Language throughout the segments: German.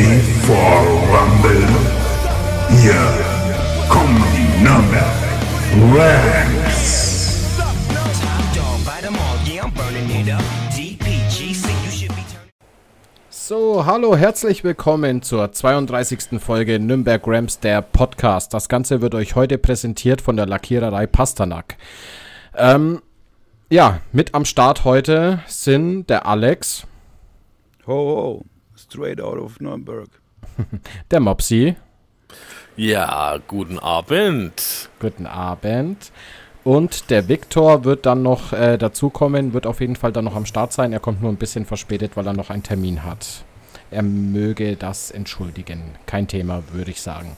ready for Rumble? Hier kommen die Nürnberg Rams. So, hallo, herzlich willkommen zur 32. Folge Nürnberg Rams, der Podcast. Das Ganze wird euch heute präsentiert von der Lackiererei Pasternak. Ähm, ja, mit am Start heute sind der Alex, Ho, ho, straight out of Nürnberg. der Mopsi, Ja, guten Abend. guten Abend. Und der Viktor wird dann noch äh, dazukommen, wird auf jeden Fall dann noch am Start sein. Er kommt nur ein bisschen verspätet, weil er noch einen Termin hat. Er möge das entschuldigen. Kein Thema, würde ich sagen.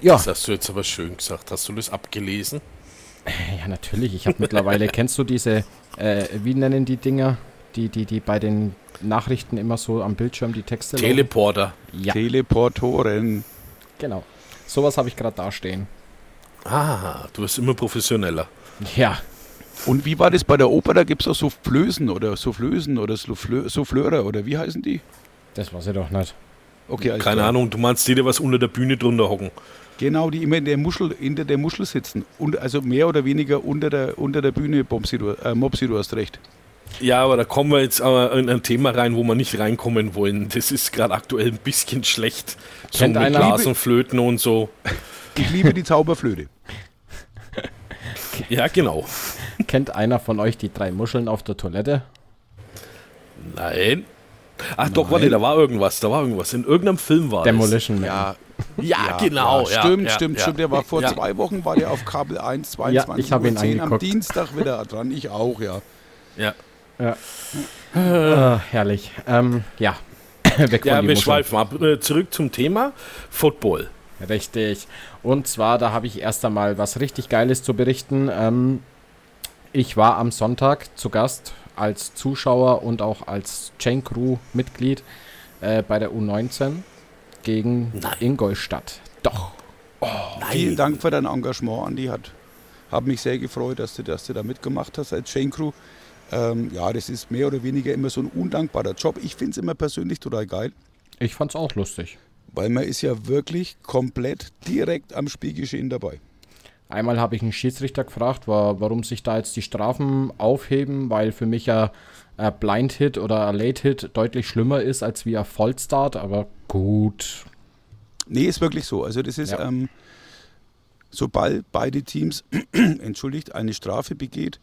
Ja, Das hast du jetzt aber schön gesagt. Hast du das abgelesen? ja natürlich. Ich habe mittlerweile, kennst du diese, äh, wie nennen die Dinger, die, die, die bei den Nachrichten immer so am Bildschirm die Texte? Teleporter. Ja, Teleportoren. genau. Sowas habe ich gerade dastehen. Ah, du wirst immer professioneller. Ja, Und wie war das bei der Oper? Da gibt es auch so Flößen oder Soufflösen oder Soufflö Soufflöre oder wie heißen die? das weiß ich doch nicht. Okay, alles Keine. Ahnung, du meinst die, die was unter der Bühne drunter hocken. Genau, die immer in der Muschel, hinter der Muschel sitzen. Und also mehr oder weniger unter der, unter der Bühne, Bomsi, du, äh, Mopsi, du hast recht. Ja, aber da kommen wir jetzt aber in ein Thema rein, wo wir nicht reinkommen wollen. Das ist gerade aktuell ein bisschen schlecht. So Kennt mit Blasenflöten und so. Ich liebe die Zauberflöte. Ja, genau. Kennt einer von euch die drei Muscheln auf der Toilette? Nein. Ach doch, warte, da war irgendwas. Da war irgendwas. In irgendeinem Film war Demolition Man. Ja, das. Ja, genau. Ja, ja, stimmt, ja, stimmt, ja. stimmt. Der war vor Ja. zwei Wochen, war der auf Kabel 1, 22 Ja, ich hab ihn Uhr 10 am. Dienstag wieder dran. Ich auch, ja. Ja, Ah, herrlich. Ähm, ja. Weg ja von die wir schweifen ab. Äh, Zurück zum Thema Football. Richtig. Und zwar, da habe ich erst einmal was richtig Geiles zu berichten. Ähm, ich war am Sonntag zu Gast als Zuschauer und auch als Chain Crew Mitglied äh, bei der U19 gegen Nein. Ingolstadt. Doch. Vielen Dank für dein Engagement, Andi. Hat, hat mich sehr gefreut, dass du, dass du da mitgemacht hast als Chain Crew. Ähm, ja, das ist mehr oder weniger immer so ein undankbarer Job. Ich finde es immer persönlich total geil, Ich fand's auch lustig. weil man ist ja wirklich komplett direkt am Spielgeschehen dabei. Einmal habe ich einen Schiedsrichter gefragt, wa- warum sich da jetzt die Strafen aufheben, weil für mich ja ein Blind Hit oder ein Late Hit deutlich schlimmer ist als wie ein Vollstart, aber gut. Nee, ist wirklich so. Also das ist, Ja. ähm, sobald beide Teams, entschuldigt, eine Strafe begeht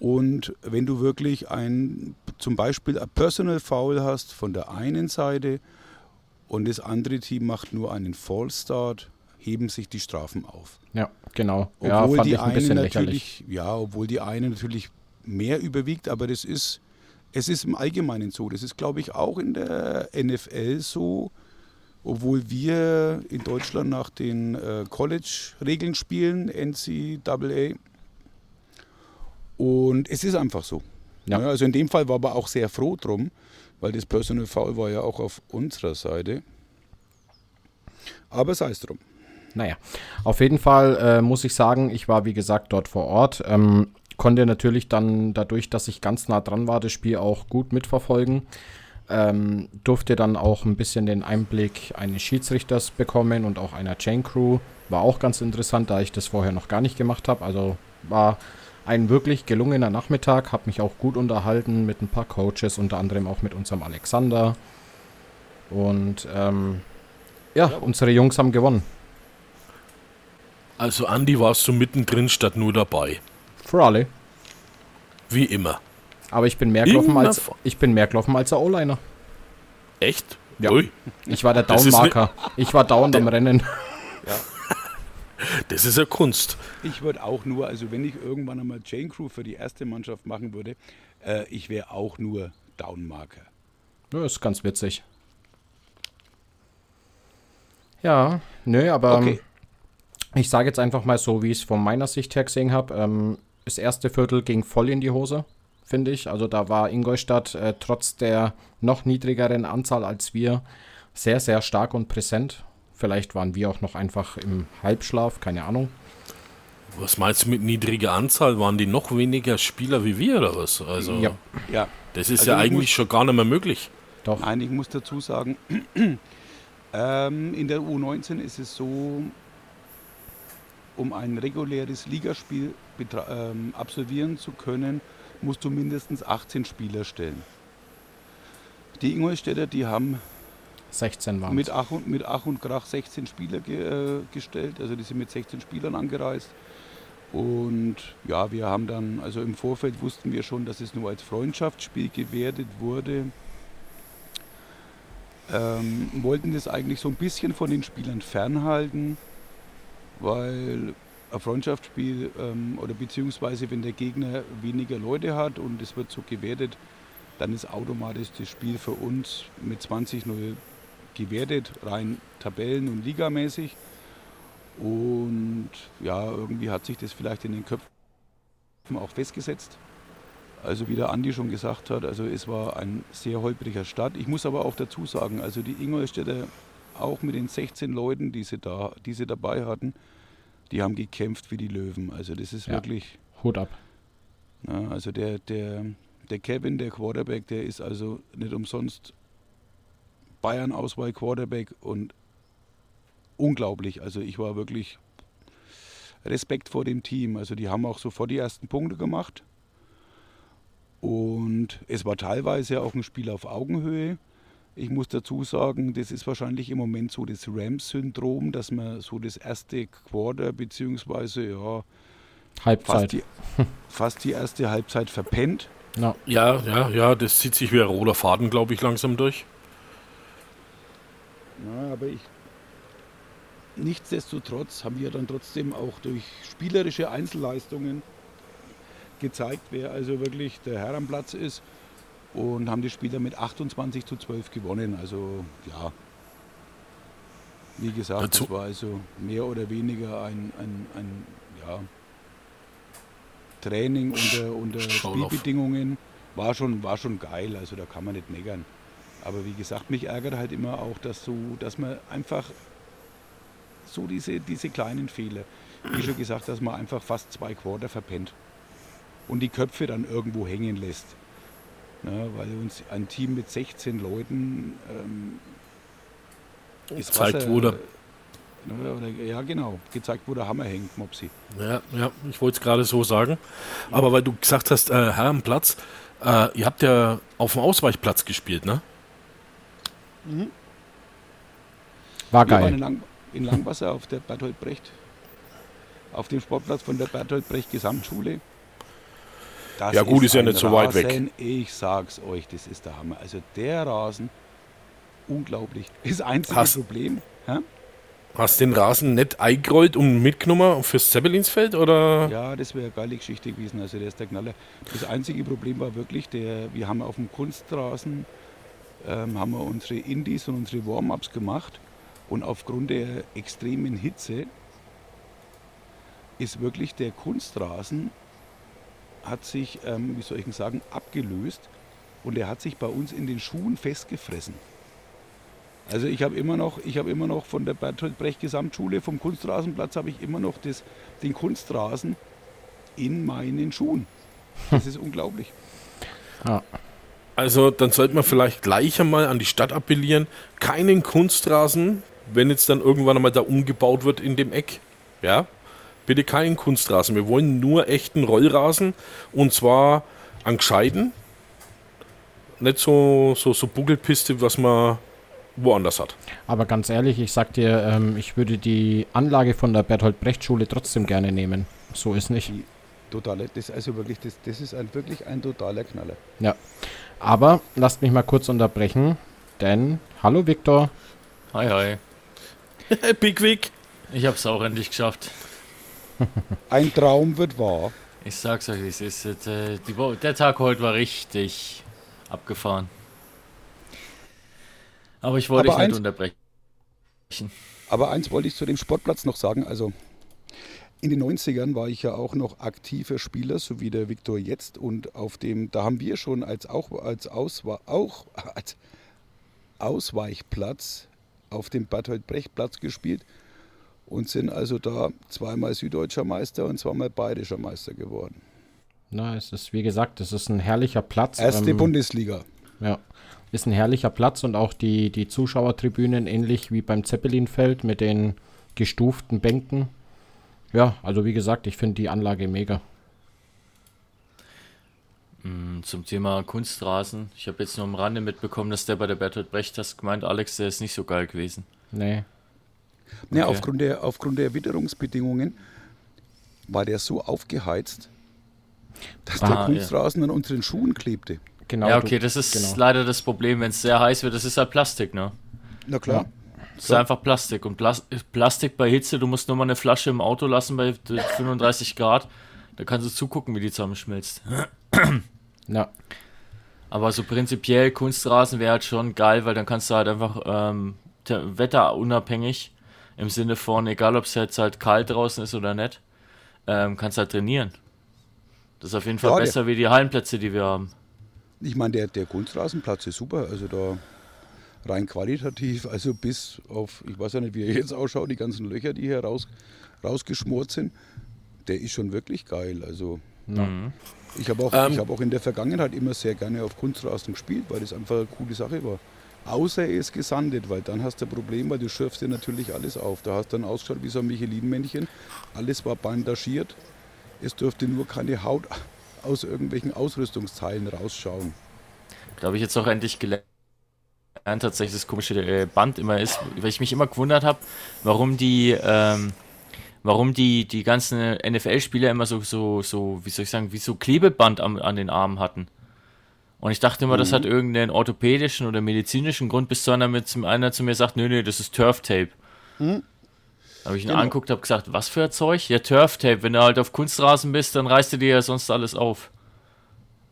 und wenn du wirklich ein, zum Beispiel ein Personal Foul hast von der einen Seite und das andere Team macht nur einen Fallstart, heben sich die Strafen auf. Ja, genau. ja, Obwohl fand die ich ein eine bisschen lächerlich. natürlich, ja, obwohl die eine natürlich mehr überwiegt, aber das ist, es ist im Allgemeinen so. Das ist, glaube ich, auch in der NFL so, obwohl wir in Deutschland nach den äh, College-Regeln spielen, NCAA. Und es ist einfach so. Ja. Ja, also in dem Fall war aber auch sehr froh drum, weil das Personal Foul war ja auch auf unserer Seite. Aber sei es drum. Naja, auf jeden Fall äh, muss ich sagen, ich war wie gesagt dort vor Ort. Ähm, konnte natürlich dann dadurch, dass ich ganz nah dran war, das Spiel auch gut mitverfolgen. Ähm, durfte dann auch ein bisschen den Einblick eines Schiedsrichters bekommen und auch einer Chain Crew. War auch ganz interessant, da ich das vorher noch gar nicht gemacht habe. Also war ein wirklich gelungener Nachmittag, habe mich auch gut unterhalten mit ein paar Coaches, unter anderem auch mit unserem Alexander. Und ähm, ja, unsere Jungs haben gewonnen. Also Andi warst du mittendrin statt nur dabei. Für alle. Wie immer. Aber ich bin mehr gelaufen Immer als ich bin mehr gelaufen als der O-Liner. Echt? Ja. Ui, Ich war der Downmarker. Ich war dauernd am Rennen. Das ist ja Kunst. Ich würde auch nur, also wenn ich irgendwann einmal Chain Crew für die erste Mannschaft machen würde, äh, ich wäre auch nur Downmarker. Ja, ist ganz witzig. Ja, nö, aber Okay. ähm, ich sage jetzt einfach mal so, wie ich es von meiner Sicht her gesehen habe. Ähm, das erste Viertel ging voll in die Hose, finde ich. Also da war Ingolstadt äh, trotz der noch niedrigeren Anzahl als wir sehr, sehr stark und präsent. Vielleicht waren wir auch noch einfach im Halbschlaf, keine Ahnung. Was meinst du mit niedriger Anzahl? Waren die noch weniger Spieler wie wir oder was? Also, Ja. Ja, das ist Also ja ich eigentlich muss- schon gar nicht mehr möglich. Doch. Nein, ich muss dazu sagen, ähm, in der U19 ist es so, um ein reguläres Ligaspiel ähm, absolvieren zu können, musst du mindestens 18 Spieler stellen. Die Ingolstädter, die haben 16 waren mit mit Ach und Krach 16 Spieler ge, äh, gestellt. Also die sind mit 16 Spielern angereist. Und ja, wir haben dann, also im Vorfeld wussten wir schon, dass es nur als Freundschaftsspiel gewertet wurde. Ähm, wollten das eigentlich so ein bisschen von den Spielern fernhalten, weil ein Freundschaftsspiel ähm, oder beziehungsweise wenn der Gegner weniger Leute hat und es wird so gewertet, dann ist automatisch das Spiel für uns mit 20-0 gewertet, rein Tabellen- und Ligamäßig. Und ja, irgendwie hat sich das vielleicht in den Köpfen auch festgesetzt. Also wie der Andi schon gesagt hat, also es war ein sehr holpriger Start. Ich muss aber auch dazu sagen, also die Ingolstädter, auch mit den 16 Leuten, die sie, da, die sie dabei hatten, die haben gekämpft wie die Löwen. Also das ist ja. wirklich... Hut ab. Ja, also der, der, der Kevin, der Quarterback, der ist also nicht umsonst Bayern-Auswahl Quarterback und unglaublich. Also ich war wirklich Respekt vor dem Team. Also die haben auch sofort die ersten Punkte gemacht. Und es war teilweise auch ein Spiel auf Augenhöhe. Ich muss dazu sagen, das ist wahrscheinlich im Moment so das Rams-Syndrom, dass man so das erste Quarter beziehungsweise ja Halbzeit. Fast die, fast die erste Halbzeit verpennt. No. Ja, ja, ja, das zieht sich wie ein roter Faden, glaube ich, langsam durch. Ja, aber ich nichtsdestotrotz haben wir dann trotzdem auch durch spielerische Einzelleistungen gezeigt, wer also wirklich der Herr am Platz ist und haben die Spieler mit 28 zu 12 gewonnen. Also ja, wie gesagt, Dazu. das war also mehr oder weniger ein, ein, ein ja, Training unter, unter Spielbedingungen. War schon, war schon geil, also da kann man nicht meckern. Aber wie gesagt, mich ärgert halt immer auch, dass, so, dass man einfach so diese, diese kleinen Fehler, wie schon gesagt, dass man einfach fast zwei Quarter verpennt und die Köpfe dann irgendwo hängen lässt. Ne, weil uns ein Team mit 16 Leuten ähm, ist zeigt, Wasser, wo der ne, oder, ja, genau, gezeigt, der Hammer hängt, Mopsi. Ja, ja ich wollte es gerade so sagen. Aber weil du gesagt hast, äh, Herr am Platz, äh, ihr habt ja auf dem Ausweichplatz gespielt, ne? Mhm. War geil. Wir waren in, Lang in Langwasser auf der Bertolt Brecht, auf dem Sportplatz von der Bertolt Brecht Gesamtschule. Das ja gut, ist, ist ja nicht so weit weg. Ich sag's euch, das ist der Hammer. Also der Rasen, unglaublich. Das einzige hast, Problem. Ja? Hast den Rasen nicht eingerollt und mitgenommen fürs Zeppelinsfeld? Oder? Ja, das wäre eine geile Geschichte gewesen. Also der ist der Knaller. Das einzige Problem war wirklich, der, wir haben auf dem Kunstrasen ähm, haben wir unsere Indies und unsere Warm-ups gemacht. Und aufgrund der extremen Hitze ist wirklich der Kunstrasen, hat sich, ähm, wie soll ich sagen, abgelöst und er hat sich bei uns in den Schuhen festgefressen. Also ich habe immer noch, ich habe immer noch von der Bertolt Brecht Gesamtschule, vom Kunstrasenplatz habe ich immer noch das, den Kunstrasen in meinen Schuhen. Das ist unglaublich. Ja. Also dann sollte man vielleicht gleich einmal an die Stadt appellieren, keinen Kunstrasen, wenn jetzt dann irgendwann einmal da umgebaut wird in dem Eck. Ja, bitte keinen Kunstrasen. Wir wollen nur echten Rollrasen und zwar an gescheiten. Nicht so, so, so Buckelpiste, was man woanders hat. Aber ganz ehrlich, ich sag dir, ähm, ich würde die Anlage von der Bertolt Brecht Schule trotzdem gerne nehmen. So ist nicht. Die totale, das also wirklich, das, das ist ein, wirklich ein totaler Knaller. Ja. Aber lasst mich mal kurz unterbrechen, denn hallo Viktor. Hi hi. Pickwick. Ich hab's auch endlich geschafft. Ein Traum wird wahr. Ich sag's euch, es ist, äh, die, der Tag heute war richtig abgefahren. Aber ich wollte dich nicht unterbrechen. Aber eins wollte ich zu dem Sportplatz noch sagen. Also in den 90ern war ich ja auch noch aktiver Spieler, so wie der Viktor jetzt. Und auf dem, da haben wir schon als, auch, als, Auswa auch, als Ausweichplatz auf dem Bertolt Brecht Platz gespielt und sind also da zweimal süddeutscher Meister und zweimal bayerischer Meister geworden. Na, es ist wie gesagt, es ist ein herrlicher Platz. Erste ähm, Bundesliga. Ja. ist ein herrlicher Platz und auch die, die Zuschauertribünen ähnlich wie beim Zeppelinfeld mit den gestuften Bänken. Ja, also wie gesagt, ich finde die Anlage mega. Mm, zum Thema Kunstrasen. Ich habe jetzt nur am Rande mitbekommen, dass der bei der Bertolt Brecht hast gemeint, Alex, der ist nicht so geil gewesen. Nee. Ja, aufgrund, der, aufgrund der Witterungsbedingungen war der so aufgeheizt, dass Ah, der Kunstrasen an unseren Schuhen klebte. Genau. ja, du- okay, das ist genau. leider das Problem, wenn es sehr heiß wird. Das ist halt Plastik, ne? Na klar. Das ist einfach Plastik. Und Plas Plastik bei Hitze, du musst nur mal eine Flasche im Auto lassen bei 35 Grad. Da kannst du zugucken, wie die zusammenschmilzt. Ja. Aber so prinzipiell Kunstrasen wäre halt schon geil, weil dann kannst du halt einfach ähm, der- wetterunabhängig im Sinne von, egal ob es jetzt halt kalt draußen ist oder nicht, ähm, kannst halt trainieren. Das ist auf jeden Fall Ja, der- besser wie die Hallenplätze, die wir haben. Ich meine, der, der Kunstrasenplatz ist super. Also da rein qualitativ, also bis auf, ich weiß ja nicht, wie er jetzt ausschaut, die ganzen Löcher, die hier raus, rausgeschmort sind, der ist schon wirklich geil. Also Mhm. ich habe auch, Ähm, ich hab auch in der Vergangenheit immer sehr gerne auf Kunstrasen gespielt, weil das einfach eine coole Sache war. Außer er ist gesandet, weil dann hast du ein Problem, weil du schürfst dir natürlich alles auf. Da hast du dann ausgeschaut wie so ein Michelin-Männchen. Alles war bandagiert. Es durfte nur keine Haut aus irgendwelchen Ausrüstungsteilen rausschauen. Da habe ich jetzt auch endlich gelernt, tatsächlich das komische äh, Band immer ist, weil ich mich immer gewundert habe, warum die, ähm, warum die, die ganzen NFL-Spieler immer so, so, so, wie soll ich sagen, wie so Klebeband am, an den Armen hatten. Und ich dachte immer, das hat irgendeinen orthopädischen oder medizinischen Grund, bis zu einer, mit, zum- einer zu mir sagt, nö, nö, das ist Turf-Tape. Habe ich ihn Genau. angeguckt, habe gesagt, was für ein Zeug? Ja, Turf-Tape. Wenn du halt auf Kunstrasen bist, dann reißt du dir ja sonst alles auf.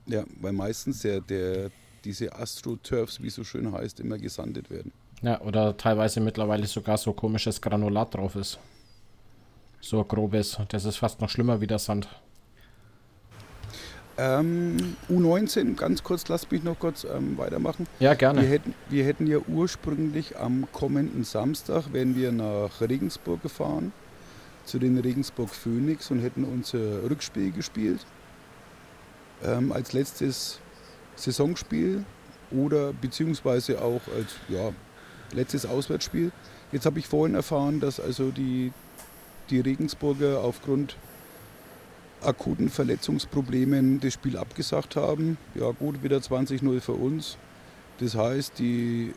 Ja, weil meistens der, der, diese Astro-Turfs, wie es so schön heißt, immer gesandet werden. Ja, oder teilweise mittlerweile sogar so komisches Granulat drauf ist. So grobes. Das ist fast noch schlimmer wie der Sand. Ähm, U19, ganz kurz, lasst mich noch kurz ähm, weitermachen. Ja, Wir gerne. hätten, wir hätten ja ursprünglich am kommenden Samstag, wären wir nach Regensburg gefahren, zu den Regensburg Phoenix und hätten unser Rückspiel gespielt. Ähm, als letztes Saisonspiel oder beziehungsweise auch als ja, letztes Auswärtsspiel. Jetzt habe ich vorhin erfahren, dass also die, die Regensburger aufgrund akuten Verletzungsproblemen das Spiel abgesagt haben. Ja gut, wieder 20-0 für uns. Das heißt, die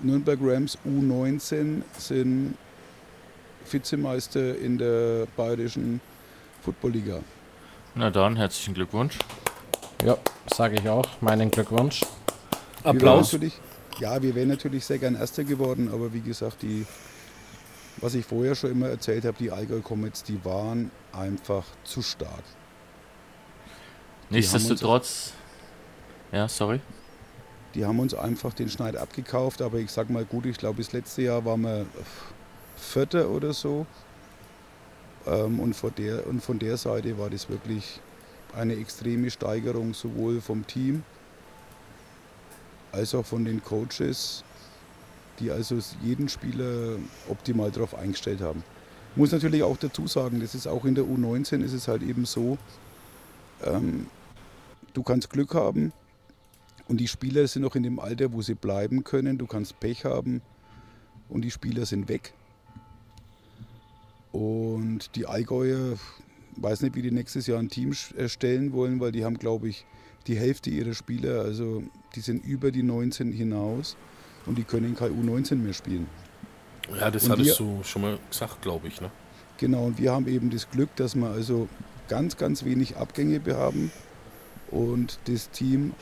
Nürnberg Rams U19 sind Vizemeister in der bayerischen Footballliga. Na dann, herzlichen Glückwunsch. Ja, sage ich auch. Meinen Glückwunsch. Wir Applaus. Natürlich, ja, wir wären natürlich sehr gern Erster geworden, aber wie gesagt, die, was ich vorher schon immer erzählt habe, die Allgäu Comets, die waren einfach zu stark. Die Nichtsdestotrotz. Ja, sorry. Die haben uns einfach den Schneid abgekauft, aber ich sag mal gut, ich glaube, das letzte Jahr waren wir Vierter oder so. Ähm, und, von der, und von der Seite war das wirklich eine extreme Steigerung, sowohl vom Team als auch von den Coaches, die also jeden Spieler optimal darauf eingestellt haben. Ich muss natürlich auch dazu sagen, das ist auch in der U19 ist es halt eben so, ähm, du kannst Glück haben, und die Spieler sind noch in dem Alter, wo sie bleiben können. Du kannst Pech haben und die Spieler sind weg. Und die Allgäuer, weiß nicht, wie die nächstes Jahr ein Team erstellen wollen, weil die haben, glaube ich, die Hälfte ihrer Spieler, also die sind über die 19 hinaus und die können kein U19 mehr spielen. Ja, das Und hattest wir- du schon mal gesagt, glaube ich. Ne? Genau, und wir haben eben das Glück, dass wir also ganz, ganz wenig Abgänge haben und das Team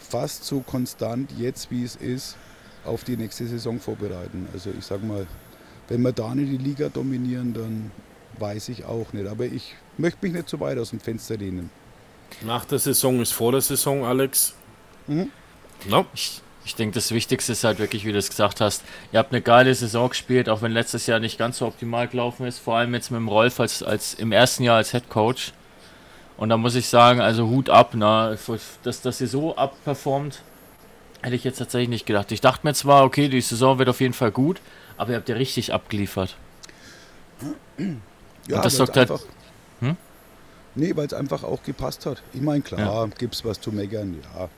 fast so konstant jetzt, wie es ist, auf die nächste Saison vorbereiten. Also ich sag mal, wenn wir da nicht die Liga dominieren, dann weiß ich auch nicht. Aber ich möchte mich nicht zu weit aus dem Fenster lehnen. Nach der Saison ist vor der Saison, Alex. Mhm. No? Ich, ich denke, das Wichtigste ist halt wirklich, wie du es gesagt hast, ihr habt eine geile Saison gespielt, auch wenn letztes Jahr nicht ganz so optimal gelaufen ist, vor allem jetzt mit dem Rolf als, als im ersten Jahr als Head Coach. Und da muss ich sagen, also Hut ab, ne? dass, dass ihr so abperformt, hätte ich jetzt tatsächlich nicht gedacht. Ich dachte mir zwar, okay, die Saison wird auf jeden Fall gut, aber ihr habt ja richtig abgeliefert. Ja, Und das sorgt halt- einfach, Hm? Nee, weil es einfach auch gepasst hat. Ich meine, klar, gibt's was zu meckern, ja.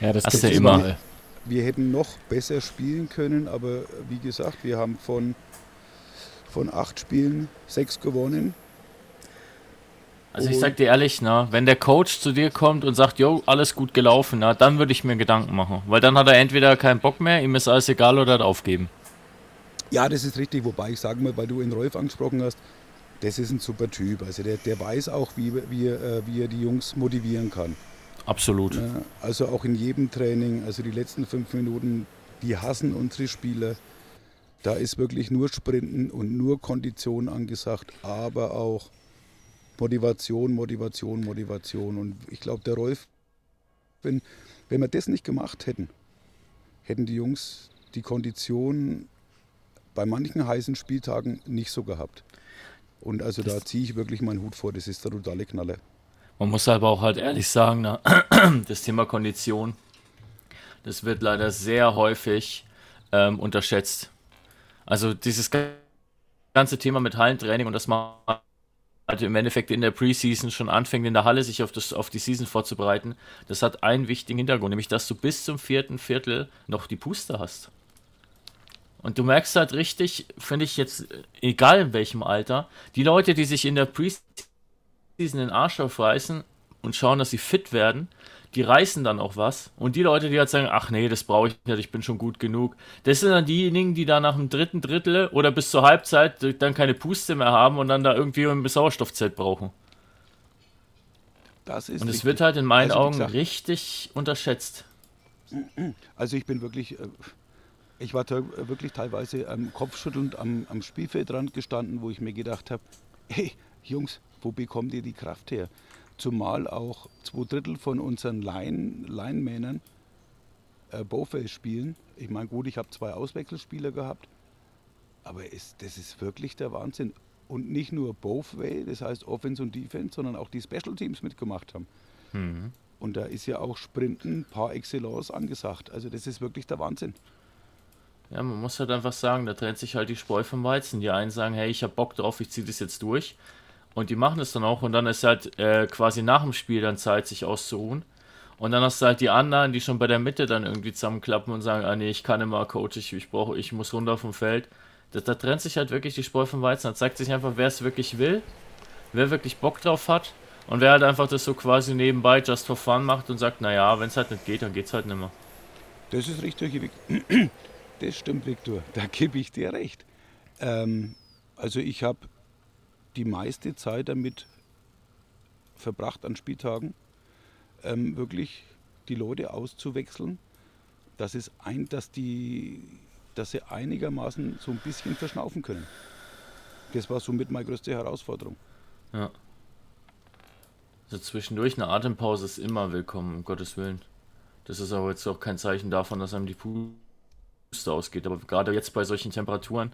Ja, das gibt's du immer. überall. Wir hätten noch besser spielen können, aber wie gesagt, wir haben von, von acht Spielen sechs gewonnen. Also ich sag dir ehrlich, na, wenn der Coach zu dir kommt und sagt, jo, alles gut gelaufen, na, dann würde ich mir Gedanken machen. Weil dann hat er entweder keinen Bock mehr, ihm ist alles egal oder hat aufgeben. Ja, das ist richtig, wobei ich sage mal, weil du ihn Rolf angesprochen hast, das ist ein super Typ. Also der, der weiß auch, wie, wie, äh, wie er die Jungs motivieren kann. Absolut. Also auch in jedem Training, also die letzten fünf Minuten, die hassen unsere Spieler. Da ist wirklich nur Sprinten und nur Kondition angesagt, aber auch Motivation, Motivation, Motivation. Und ich glaube, der Rolf, wenn, wenn wir das nicht gemacht hätten, hätten die Jungs die Kondition bei manchen heißen Spieltagen nicht so gehabt. Und also da ziehe ich wirklich meinen Hut vor, das ist der totale Knaller. Man muss aber auch halt ehrlich sagen, na, das Thema Kondition, das wird leider sehr häufig ähm, unterschätzt. Also dieses ga- ganze Thema mit Hallentraining und dass man halt im Endeffekt in der Preseason schon anfängt, in der Halle sich auf, das, auf die Season vorzubereiten, das hat einen wichtigen Hintergrund, nämlich dass du bis zum vierten Viertel noch die Puste hast. Und du merkst halt richtig, finde ich jetzt, egal in welchem Alter, die Leute, die sich in der Preseason den Arsch aufreißen und schauen, dass sie fit werden, die reißen dann auch was. Und die Leute, die halt sagen, ach nee, das brauche ich nicht, ich bin schon gut genug, das sind dann diejenigen, die da nach dem dritten Drittel oder bis zur Halbzeit dann keine Puste mehr haben und dann da irgendwie ein Sauerstoffzelt brauchen. Das ist Und es wird halt in meinen Also, Augen gesagt, richtig unterschätzt. Also ich bin wirklich, äh, ich war te- wirklich teilweise ähm, kopfschüttelnd am, am Spielfeldrand gestanden, wo ich mir gedacht habe, hey Jungs, wo bekommt ihr die Kraft her? Zumal auch zwei Drittel von unseren Line, Linemännern äh, Bowfell spielen. Ich meine, gut, ich habe zwei Auswechselspieler gehabt, aber es, das ist wirklich der Wahnsinn. Und nicht nur Both Way, das heißt Offense und Defense, sondern auch die Special Teams mitgemacht haben. Und da ist ja auch Sprinten par excellence angesagt. Also das ist wirklich der Wahnsinn. Ja, man muss halt einfach sagen, da trennt sich halt die Spreu vom Weizen. Die einen sagen, hey, ich hab Bock drauf, ich ziehe das jetzt durch. Und die machen es dann auch. Und dann ist halt äh, quasi nach dem Spiel dann Zeit, sich auszuruhen. Und dann hast du halt die anderen, die schon bei der Mitte dann irgendwie zusammenklappen und sagen, ah nee, ich kann immer, Coach, ich, ich brauche, ich muss runter vom Feld. Da, da trennt sich halt wirklich die Spreu vom Weizen. Da zeigt sich einfach, wer es wirklich will, wer wirklich Bock drauf hat. Und wer halt einfach das so quasi nebenbei just for fun macht und sagt, naja, wenn es halt nicht geht, dann geht's halt nicht mehr. Das ist richtig, das stimmt, Viktor. Da gebe ich dir recht. Ähm, also ich habe die meiste Zeit damit verbracht an Spieltagen, ähm, wirklich die Leute auszuwechseln, dass, es ein, dass, die, dass sie einigermaßen so ein bisschen verschnaufen können. Das war somit meine größte Herausforderung. Ja. Also zwischendurch eine Atempause ist immer willkommen, um Gottes Willen. Das ist aber jetzt auch kein Zeichen davon, dass einem die Puste ausgeht. Aber gerade jetzt bei solchen Temperaturen,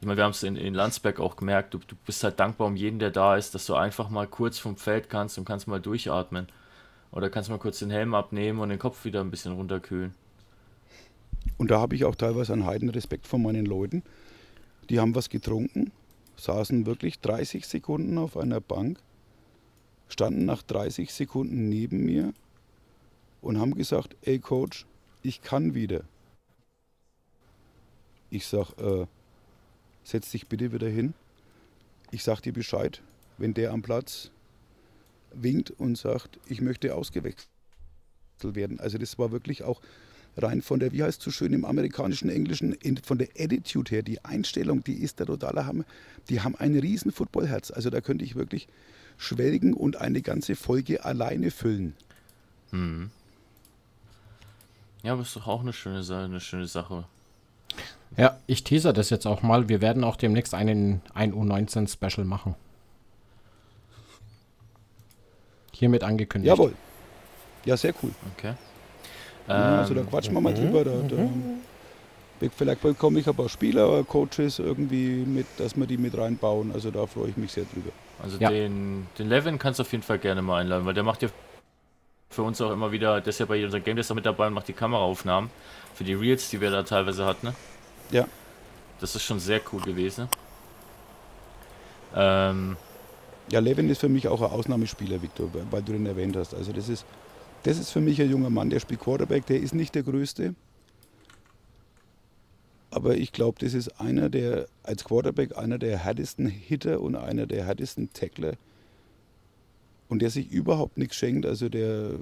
ich meine, wir haben es in, in Landsberg auch gemerkt, du, du bist halt dankbar um jeden, der da ist, dass du einfach mal kurz vom Feld kannst und kannst mal durchatmen. Oder kannst mal kurz den Helm abnehmen und den Kopf wieder ein bisschen runterkühlen. Und da habe ich auch teilweise einen heiden Respekt vor meinen Leuten. Die haben was getrunken, saßen wirklich 30 Sekunden auf einer Bank, standen nach 30 Sekunden neben mir und haben gesagt, ey Coach, ich kann wieder. Ich sag, äh, setz dich bitte wieder hin. Ich sag dir Bescheid, wenn der am Platz winkt und sagt, ich möchte ausgewechselt werden. Also das war wirklich auch rein von der, wie heißt es so schön im amerikanischen Englischen, in, von der Attitude her, die Einstellung, die ist der totale Hammer. Die haben ein riesen Footballherz. Also da könnte ich wirklich schwelgen und eine ganze Folge alleine füllen. Ja, aber ist doch auch eine schöne, eine schöne Sache. Ja, ich teaser das jetzt auch mal. Wir werden auch demnächst einen, ein U19-Special machen. Hiermit angekündigt. Jawohl. Ja, sehr cool. Okay. Ja, also da Ähm, quatschen wir mal drüber. Da, da, vielleicht bekomme ich ein paar Spieler, Coaches irgendwie mit, dass wir die mit reinbauen. Also da freue ich mich sehr drüber. Also Ja. den, den Levin kannst du auf jeden Fall gerne mal einladen, weil der macht ja für uns auch immer wieder, der ist ja bei unserem Game Tester mit dabei und macht die Kameraaufnahmen für die Reels, die wir da teilweise hatten. Ne? Ja. Das ist schon sehr cool gewesen. Ähm, Ja, Levin ist für mich auch ein Ausnahmespieler, Victor, weil du den erwähnt hast. Also das ist Das ist für mich ein junger Mann, der spielt Quarterback, der ist nicht der Größte. Aber ich glaube, das ist einer der, als Quarterback, einer der härtesten Hitter und einer der härtesten Tackler. Und der sich überhaupt nichts schenkt. Also der,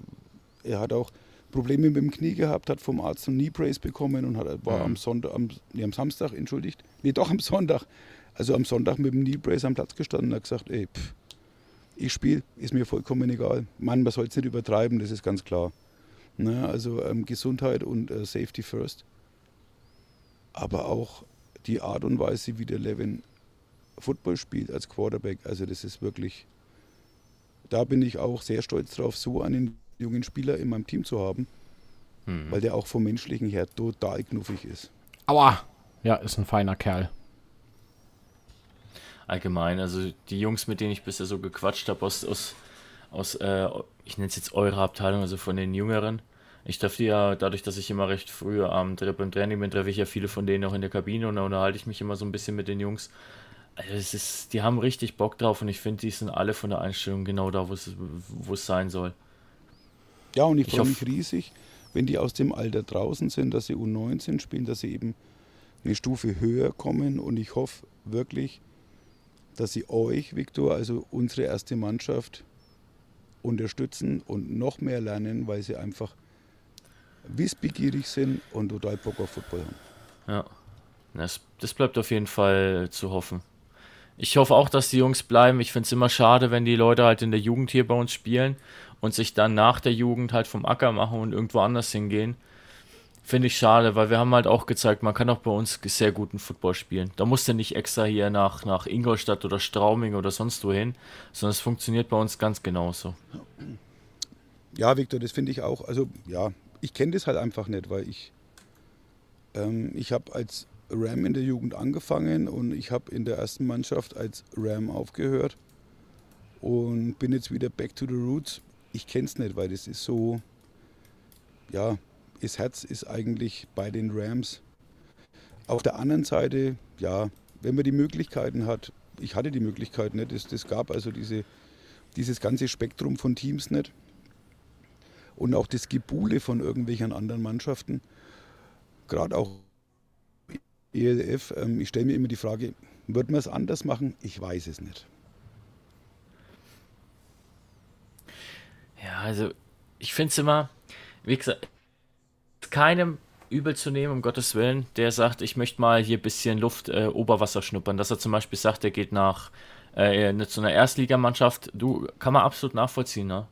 er hat auch Probleme mit dem Knie gehabt, hat vom Arzt einen Knee Brace bekommen und hat, war ja. am Sonntag, am, nee, am Samstag, entschuldigt, nee, doch am Sonntag, also am Sonntag mit dem Knee Brace am Platz gestanden und hat gesagt, ey, pff, ich spiele, ist mir vollkommen egal. Mann, man soll es nicht übertreiben, das ist ganz klar. Ne, also ähm, Gesundheit und äh, Safety first. Aber auch die Art und Weise, wie der Levin Football spielt als Quarterback, also das ist wirklich, da bin ich auch sehr stolz drauf, so einen jungen Spieler in meinem Team zu haben, hm. weil der auch vom menschlichen her total knuffig ist. Aua! Ja, ist ein feiner Kerl allgemein. Also die Jungs, mit denen ich bisher so gequatscht habe aus, aus, aus äh, ich nenne es jetzt eure Abteilung, also von den Jüngeren. Ich treffe die ja, dadurch, dass ich immer recht früh am beim Training bin, treffe ich ja viele von denen auch in der Kabine und da unterhalte ich mich immer so ein bisschen mit den Jungs. Also es ist, die haben richtig Bock drauf und ich finde, die sind alle von der Einstellung genau da, wo es sein soll. Ja, und ich, ich freue mich riesig, wenn die aus dem Alter draußen sind, dass sie U19 spielen, dass sie eben eine Stufe höher kommen und ich hoffe wirklich, dass sie euch, Viktor, also unsere erste Mannschaft, unterstützen und noch mehr lernen, weil sie einfach wissbegierig sind und total Bock auf Football haben. Ja, das, das bleibt auf jeden Fall zu hoffen. Ich hoffe auch, dass die Jungs bleiben. Ich finde es immer schade, wenn die Leute halt in der Jugend hier bei uns spielen und sich dann nach der Jugend halt vom Acker machen und irgendwo anders hingehen. Finde ich schade, weil wir haben halt auch gezeigt, man kann auch bei uns sehr guten Football spielen. Da musst du nicht extra hier nach, nach Ingolstadt oder Strauming oder sonst wo hin, sondern es funktioniert bei uns ganz genauso. Ja, Viktor, das finde ich auch. Also ja, ich kenne das halt einfach nicht, weil ich, ähm, ich habe als Ram in der Jugend angefangen und ich habe in der ersten Mannschaft als Ram aufgehört und bin jetzt wieder back to the roots. Ich kenne es nicht, weil das ist so, ja, das Herz ist eigentlich bei den Rams. Auf der anderen Seite, ja, wenn man die Möglichkeiten hat, ich hatte die Möglichkeiten nicht, es, das gab also diese, dieses ganze Spektrum von Teams nicht und auch das Gebule von irgendwelchen anderen Mannschaften, gerade auch ELF, ähm, ich stelle mir immer die Frage, wird man es anders machen? Ich weiß es nicht. Ja, also ich finde es immer, wie gesagt, keinem übel zu nehmen, um Gottes Willen, der sagt, ich möchte mal hier ein bisschen Luft, äh, Oberwasser schnuppern. Dass er zum Beispiel sagt, er geht nach äh, zu einer Erstligamannschaft, du, kann man absolut nachvollziehen, ne?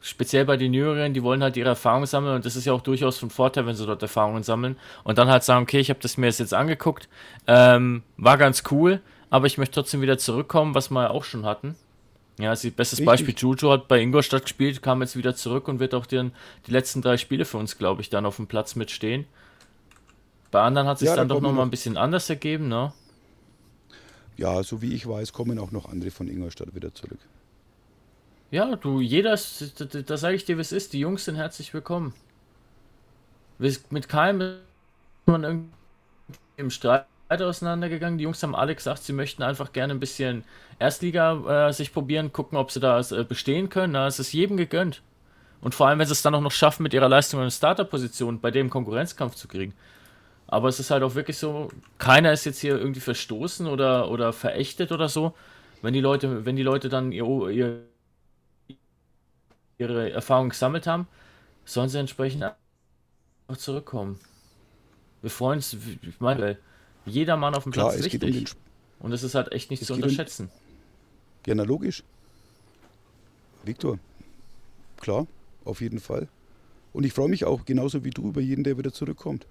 Speziell bei den Jüngeren, die wollen halt ihre Erfahrungen sammeln und das ist ja auch durchaus von Vorteil, wenn sie dort Erfahrungen sammeln und dann halt sagen, okay, ich habe das mir jetzt angeguckt, ähm, war ganz cool, aber ich möchte trotzdem wieder zurückkommen, was wir auch schon hatten. Ja, also bestes Richtig. Beispiel, Juju hat bei Ingolstadt gespielt, kam jetzt wieder zurück und wird auch den, die letzten drei Spiele für uns, glaube ich, dann auf dem Platz mitstehen. Bei anderen hat sich ja, dann doch nochmal ein bisschen anders ergeben, ne? Ja, so wie ich weiß, kommen auch noch andere von Ingolstadt wieder zurück. Ja, du, jeder, da, da sage ich dir, wie es ist, die Jungs sind herzlich willkommen. Mit keinem man irgendwie im Streit auseinandergegangen. Die Jungs haben alle gesagt, sie möchten einfach gerne ein bisschen Erstliga äh, sich probieren, gucken, ob sie da äh, bestehen können. Na, es ist jedem gegönnt. Und vor allem, wenn sie es dann auch noch schaffen, mit ihrer Leistung eine Starterposition bei dem Konkurrenzkampf zu kriegen. Aber es ist halt auch wirklich so, keiner ist jetzt hier irgendwie verstoßen oder, oder verächtet oder so. Wenn die Leute, wenn die Leute dann ihr, ihr, ihre Erfahrung gesammelt haben, sollen sie entsprechend auch zurückkommen. Wir freuen uns, ich meine, jeder Mann auf dem Klar, Platz ist wichtig. Um und es ist halt echt nicht zu unterschätzen. Um, ja, na logisch. Viktor, klar, auf jeden Fall. Und ich freue mich auch genauso wie du über jeden, der wieder zurückkommt.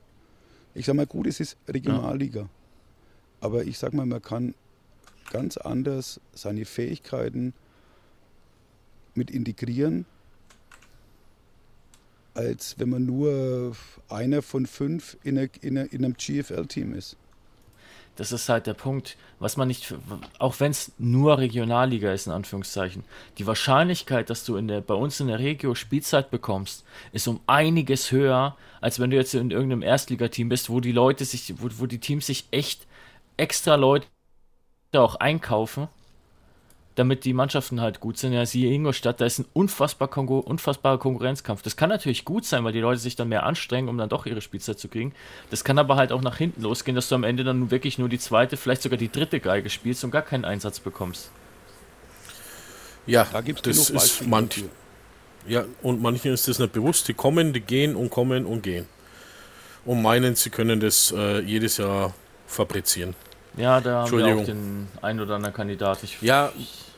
Ich sage mal, gut, es ist Regionalliga. Ja. Aber ich sage mal, man kann ganz anders seine Fähigkeiten mit integrieren, als wenn man nur einer von fünf in, einer, in einem GFL-Team ist. Das ist halt der Punkt, was man nicht, auch wenn es nur Regionalliga ist, in Anführungszeichen, die Wahrscheinlichkeit, dass du in der, bei uns in der Regio Spielzeit bekommst, ist um einiges höher, als wenn du jetzt in irgendeinem Erstligateam bist, wo die Leute sich, wo, wo die Teams sich echt extra Leute auch einkaufen, damit die Mannschaften halt gut sind. Ja, siehe Ingolstadt, da ist ein unfassbar Konkur unfassbarer Konkurrenzkampf. Das kann natürlich gut sein, weil die Leute sich dann mehr anstrengen, um dann doch ihre Spielzeit zu kriegen. Das kann aber halt auch nach hinten losgehen, dass du am Ende dann wirklich nur die zweite, vielleicht sogar die dritte Geige spielst und gar keinen Einsatz bekommst. Ja, da gibt's das ist manch, ja, und manchen ist das nicht bewusst. Die kommen, die gehen und kommen und gehen. Und meinen, sie können das äh, jedes Jahr fabrizieren. Ja, da haben wir auch den ein oder anderen Kandidat. Ich, ja,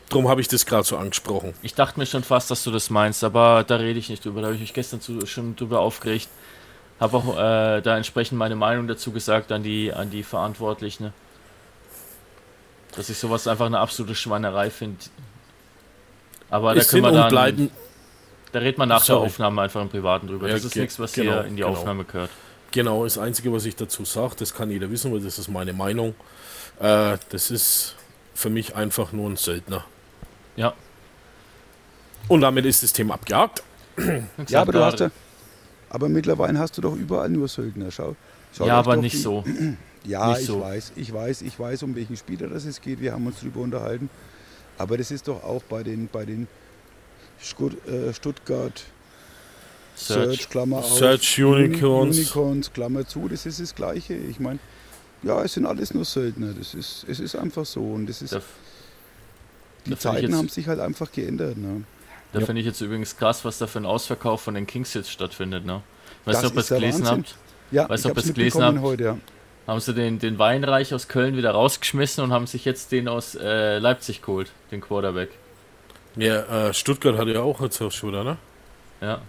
darum habe ich das gerade so angesprochen. Ich dachte mir schon fast, dass du das meinst, aber da rede ich nicht drüber. Da habe ich mich gestern zu, schon drüber aufgeregt. Habe auch äh, da entsprechend meine Meinung dazu gesagt an die, an die Verantwortlichen. Dass ich sowas einfach eine absolute Schweinerei finde. Aber da können wir dann. Bleiben. Da redet man nach Sorry. der Aufnahme einfach im Privaten drüber. Ja, das ist nichts, was genau, hier in die genau. Aufnahme gehört. Genau, das Einzige, was ich dazu sage, das kann jeder wissen, weil das ist meine Meinung. Äh, das ist für mich einfach nur ein Söldner. Ja. Und damit ist das Thema abgehakt. ja, aber du hast ja. Aber mittlerweile hast du doch überall nur Söldner. Schau. schau ja, aber nicht die, so. Ja, nicht ich so. weiß, ich weiß, ich weiß, um welchen Spieler das es geht. Wir haben uns darüber unterhalten. Aber das ist doch auch bei den, bei den äh, Stuttgart Search, Search Klammer auf, Search Unicorns. Unicorns, Klammer zu, das ist das Gleiche. Ich meine, ja, es sind alles nur Söldner. Das ist, es ist einfach so. Und das ist, da, die Zeiten haben sich halt einfach geändert. Ne? Da ja. finde ich jetzt übrigens krass, was da für ein Ausverkauf von den Kings jetzt stattfindet. Ne? Weißt du, ob ihr es gelesen Wahnsinn. habt? Ja, weißt, ich ob es gelesen habt? Heute, ja. Haben sie den, den Weinreich aus Köln wieder rausgeschmissen und haben sich jetzt den aus äh, Leipzig geholt, den Quarterback. Ja, äh, Stuttgart hatte ja auch jetzt schon wieder, ne? Ja.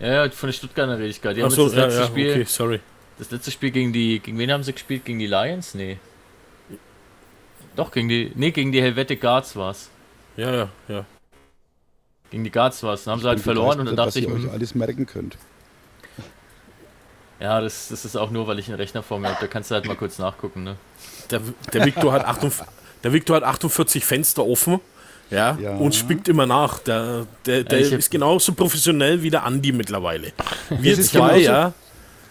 Ja, ja, von den Stuttgarter rede ich gerade. Die Ach so, das letzte ja, ja, Spiel, okay, sorry. Das letzte Spiel gegen die, gegen wen haben sie gespielt? Gegen die Lions? Nee. Doch, gegen die, nee, gegen die Helvetic Guards war's. Ja, ja, ja. Gegen die Guards war's. Dann haben ich sie halt verloren und dann dachte ich... euch hm. alles merken könnt. Ja, das, das ist auch nur, weil ich einen Rechner vor mir habe. Da kannst du halt mal kurz nachgucken, ne? Der, der, Victor, hat 48, der Victor hat 48 Fenster offen ja, ja. und spickt immer nach. Der, der, der ist genauso professionell wie der Andi mittlerweile. Wir zwei, ja.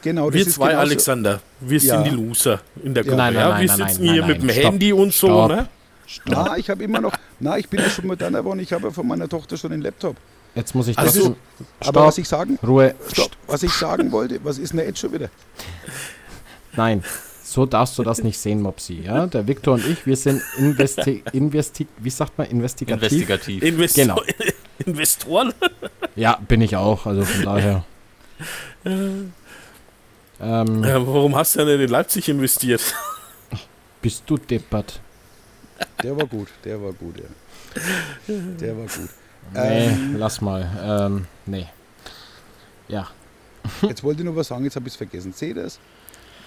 Genau, wir zwei, genauso. Alexander, wir ja. sind die Loser in der Gruppe. Nein, nein, nein, wir sitzen hier mit dem Handy und so, Stopp. ne? Stopp. Na, ich habe immer noch, na, ich bin ja schon moderner geworden, ich habe ja von meiner Tochter schon den Laptop. Jetzt muss ich das. Also, aber was ich sagen, Ruhe. Stopp. Was ich sagen wollte, was ist denn jetzt schon wieder? Nein, so darfst du das nicht sehen, Mopsi. Ja? Der Viktor und ich, wir sind investi investi wie sagt man, investigativ. Investigativ. Invest genau. Investoren? Ja, bin ich auch, also von daher. ähm, ja, warum hast du denn in Leipzig investiert? Bist du deppert? Der war gut, der war gut, ja. Der war gut. Nee, ähm, lass mal. Ähm, nee. Ja. Jetzt wollte ich noch was sagen, jetzt habe ich es vergessen. Seht ihr es?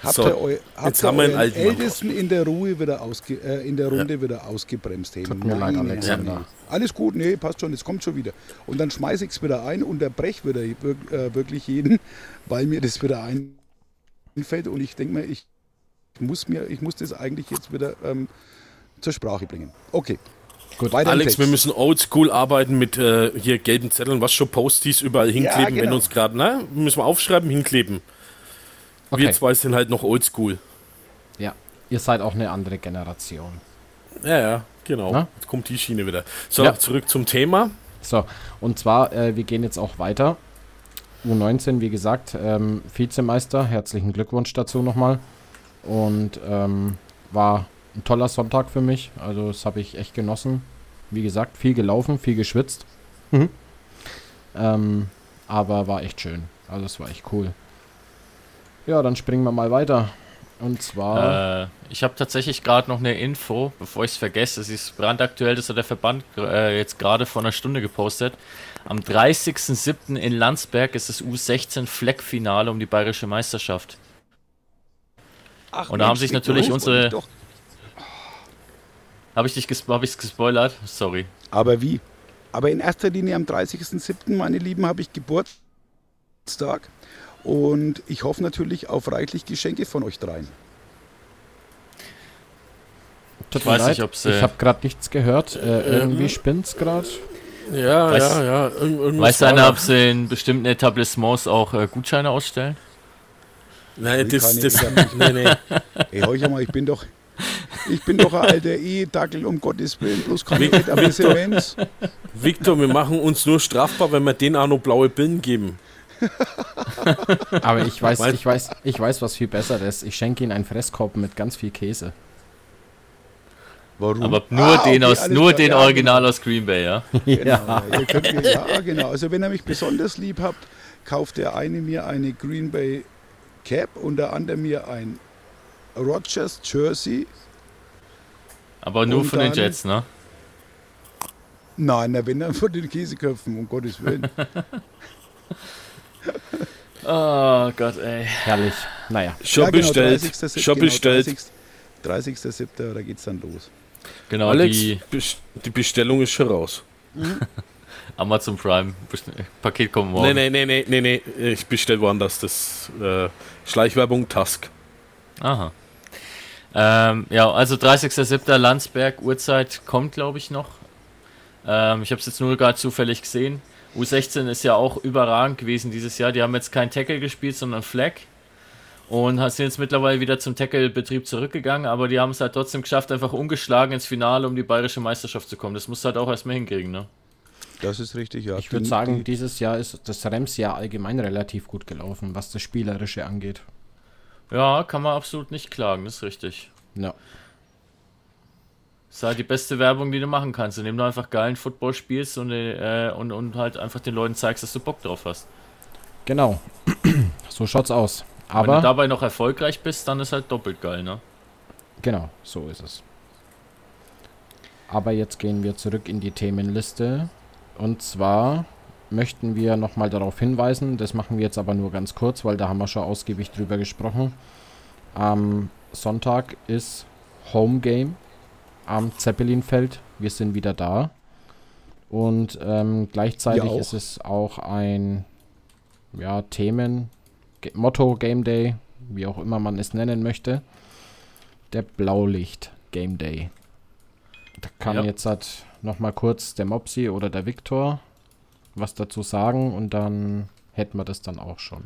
Habt so, ihr, eu, habt ihr euren Ältesten in der Ruhe wieder ausge, äh, in der Runde ja. wieder ausgebremst? Hey, Tut mir leid, Alexander. Ja. Alles gut, nee, passt schon, es kommt schon wieder. Und dann schmeiße ich es wieder ein, unterbreche wieder äh, wirklich jeden, weil mir das wieder einfällt. Und ich denke mir, ich muss mir, ich muss das eigentlich jetzt wieder ähm, zur Sprache bringen. Okay. Gut, Alex, wir müssen oldschool arbeiten mit äh, hier gelben Zetteln, was schon Posties überall hinkleben, ja, genau. wenn uns gerade, ne? Müssen wir aufschreiben, hinkleben. Okay. Wir zwei sind halt noch oldschool. Ja, ihr seid auch eine andere Generation. Ja, ja, genau. Na? Jetzt kommt die Schiene wieder. So, ja. zurück zum Thema. So, und zwar, äh, wir gehen jetzt auch weiter. U19, wie gesagt, ähm, Vizemeister. Herzlichen Glückwunsch dazu nochmal. Und ähm, war ein toller Sonntag für mich. Also, das habe ich echt genossen. Wie gesagt, viel gelaufen, viel geschwitzt. Mhm. Ähm, aber war echt schön. Also, es war echt cool. Ja, dann springen wir mal weiter. Und zwar. Äh, ich habe tatsächlich gerade noch eine Info, bevor ich es vergesse. Es ist brandaktuell, das hat der Verband äh, jetzt gerade vor einer Stunde gepostet. Am 30.07. in Landsberg ist das U16 Fleckfinale um die bayerische Meisterschaft. Ach, Und da haben sich natürlich unsere. Habe ich dich ges hab ich's gespoilert? Sorry. Aber wie? Aber in erster Linie am 30.07., meine Lieben, habe ich Geburtstag. Und ich hoffe natürlich auf reichlich Geschenke von euch dreien. Tut mir leid, nicht, ich habe gerade nichts gehört. Äh, irgendwie spinnt's gerade. Ja, weiß, ja, ja. Ir weiß einer, ob sie in bestimmten Etablissements auch äh, Gutscheine ausstellen? Nein, das, das, nee, nee. Ey, hör ich mal, ich bin doch, Ich bin doch ein alter E-Dackel, um Gottes Willen, bloß keine Etablissement. Victor, wir machen uns nur strafbar, wenn wir denen auch noch blaue Pillen geben. Aber ich weiß, ich weiß, ich weiß, was viel besser ist. Ich schenke ihnen einen Fresskorb mit ganz viel Käse. Warum? Aber nur ah, den, okay, aus, nur den Original genau. aus Green Bay, ja? Genau, ja. Ihr könnt ja, genau. Also wenn ihr mich besonders lieb habt, kauft der eine mir eine Green Bay Cap und der andere mir ein Rogers Jersey. Aber nur von den Jets, ne? Nein, na, wenn dann von den Käseköpfen, um Gottes Willen. oh Gott, ey. Herrlich. Naja. Schon ja, genau, bestellt. 30. Schon genau, bestellt. 30. 30.07. da geht's dann los. Genau, Alex, die, die Bestellung ist schon raus. Amazon Prime Paket kommt morgen. Nee, nee, nee, nee, nee, nee. Ich bestelle woanders das äh, Schleichwerbung Task. Aha. Ähm, ja, also 30.07. Landsberg, Uhrzeit kommt, glaube ich, noch. Ähm, ich habe es jetzt nur gerade zufällig gesehen. U16 ist ja auch überragend gewesen dieses Jahr. Die haben jetzt kein Tackle gespielt, sondern Flag. Und sind jetzt mittlerweile wieder zum Tackle-Betrieb zurückgegangen, aber die haben es halt trotzdem geschafft, einfach ungeschlagen ins Finale, um die bayerische Meisterschaft zu kommen. Das muss halt auch erstmal hinkriegen, ne? Das ist richtig, ja. Ich würde sagen, dieses Jahr ist das Rems-Jahr allgemein relativ gut gelaufen, was das Spielerische angeht. Ja, kann man absolut nicht klagen, das ist richtig. Ja. Das ist halt die beste Werbung, die du machen kannst, indem du einfach geilen Football spielst und, äh, und, und halt einfach den Leuten zeigst, dass du Bock drauf hast. Genau. so schaut's aus. Aber wenn du dabei noch erfolgreich bist, dann ist halt doppelt geil, ne? Genau, so ist es. Aber jetzt gehen wir zurück in die Themenliste. Und zwar möchten wir nochmal darauf hinweisen, das machen wir jetzt aber nur ganz kurz, weil da haben wir schon ausgiebig drüber gesprochen. Am Sonntag ist Home Game am Zeppelinfeld. Wir sind wieder da. Und ähm, gleichzeitig ist es auch ein ja, Themen, Motto Game Day, wie auch immer man es nennen möchte. Der Blaulicht Game Day. Da kann ja. jetzt halt nochmal kurz der Mopsi oder der Viktor was dazu sagen und dann hätten wir das dann auch schon.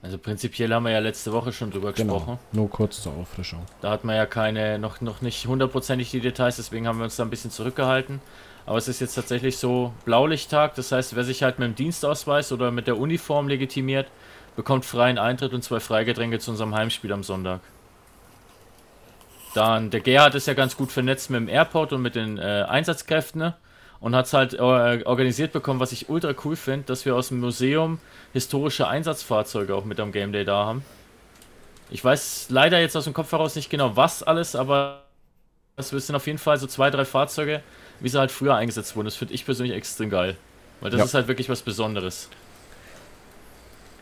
Also prinzipiell haben wir ja letzte Woche schon drüber genau, gesprochen. Nur kurz zur Auffrischung. Da hat man ja keine, noch, noch nicht hundertprozentig die Details, deswegen haben wir uns da ein bisschen zurückgehalten. Aber es ist jetzt tatsächlich so Blaulichttag, das heißt, wer sich halt mit dem Dienstausweis oder mit der Uniform legitimiert, bekommt freien Eintritt und zwei Freigetränke zu unserem Heimspiel am Sonntag. Dann, der Gerhard ist ja ganz gut vernetzt mit dem Airport und mit den äh, Einsatzkräften. Ne? Und hat es halt äh, organisiert bekommen, was ich ultra cool finde, dass wir aus dem Museum historische Einsatzfahrzeuge auch mit am Game Day da haben. Ich weiß leider jetzt aus dem Kopf heraus nicht genau, was alles, aber es sind auf jeden Fall so zwei, drei Fahrzeuge, wie sie halt früher eingesetzt wurden. Das finde ich persönlich extrem geil. Weil das ja. ist halt wirklich was Besonderes.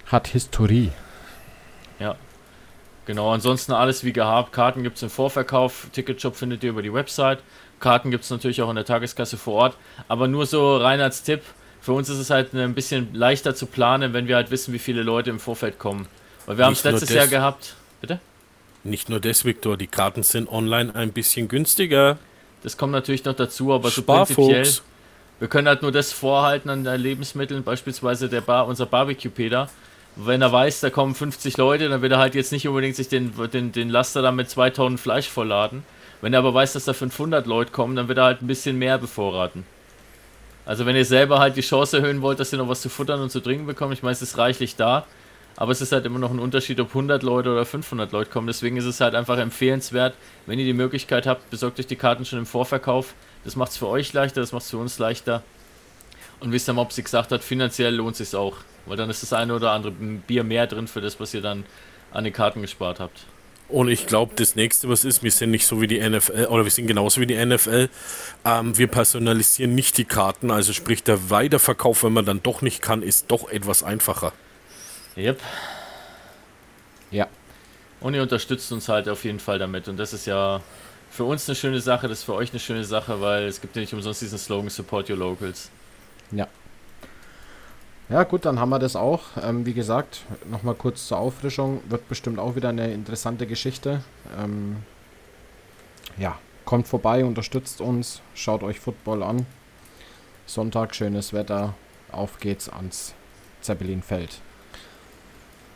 Hat Historie. Ja. Genau, ansonsten alles wie gehabt. Karten gibt es im Vorverkauf. Ticketshop findet ihr über die Website. Karten gibt es natürlich auch in der Tageskasse vor Ort. Aber nur so rein als Tipp. Für uns ist es halt ein bisschen leichter zu planen, wenn wir halt wissen, wie viele Leute im Vorfeld kommen. Weil wir haben es letztes Jahr gehabt. Bitte? Nicht nur das, Viktor. Die Karten sind online ein bisschen günstiger. Das kommt natürlich noch dazu, aber so prinzipiell. Wir können halt nur das vorhalten an den Lebensmitteln, beispielsweise der Bar, unser Barbecue-Peter. Wenn er weiß, da kommen 50 Leute, dann wird er halt jetzt nicht unbedingt sich den, den, den Laster dann mit 2 Tonnen Fleisch vollladen. Wenn er aber weiß, dass da 500 Leute kommen, dann wird er halt ein bisschen mehr bevorraten. Also wenn ihr selber halt die Chance erhöhen wollt, dass ihr noch was zu futtern und zu trinken bekommt, ich meine, es ist reichlich da, aber es ist halt immer noch ein Unterschied, ob 100 Leute oder 500 Leute kommen. Deswegen ist es halt einfach empfehlenswert, wenn ihr die Möglichkeit habt, besorgt euch die Karten schon im Vorverkauf. Das macht es für euch leichter, das macht es für uns leichter. Und wie es der Mopsi gesagt hat, finanziell lohnt es sich auch. Weil dann ist das eine oder andere Bier mehr drin für das, was ihr dann an den Karten gespart habt. Und ich glaube, das nächste, was ist, wir sind nicht so wie die NFL, oder wir sind genauso wie die NFL. Ähm, wir personalisieren nicht die Karten, also sprich, der Weiterverkauf, wenn man dann doch nicht kann, ist doch etwas einfacher. Yep. Ja. Und ihr unterstützt uns halt auf jeden Fall damit. Und das ist ja für uns eine schöne Sache, das ist für euch eine schöne Sache, weil es gibt ja nicht umsonst diesen Slogan Support Your Locals. Ja. Ja, gut, dann haben wir das auch. Ähm, wie gesagt, nochmal kurz zur Auffrischung. Wird bestimmt auch wieder eine interessante Geschichte. Ähm, ja, kommt vorbei, unterstützt uns, schaut euch Football an. Sonntag, schönes Wetter. Auf geht's ans Zeppelinfeld.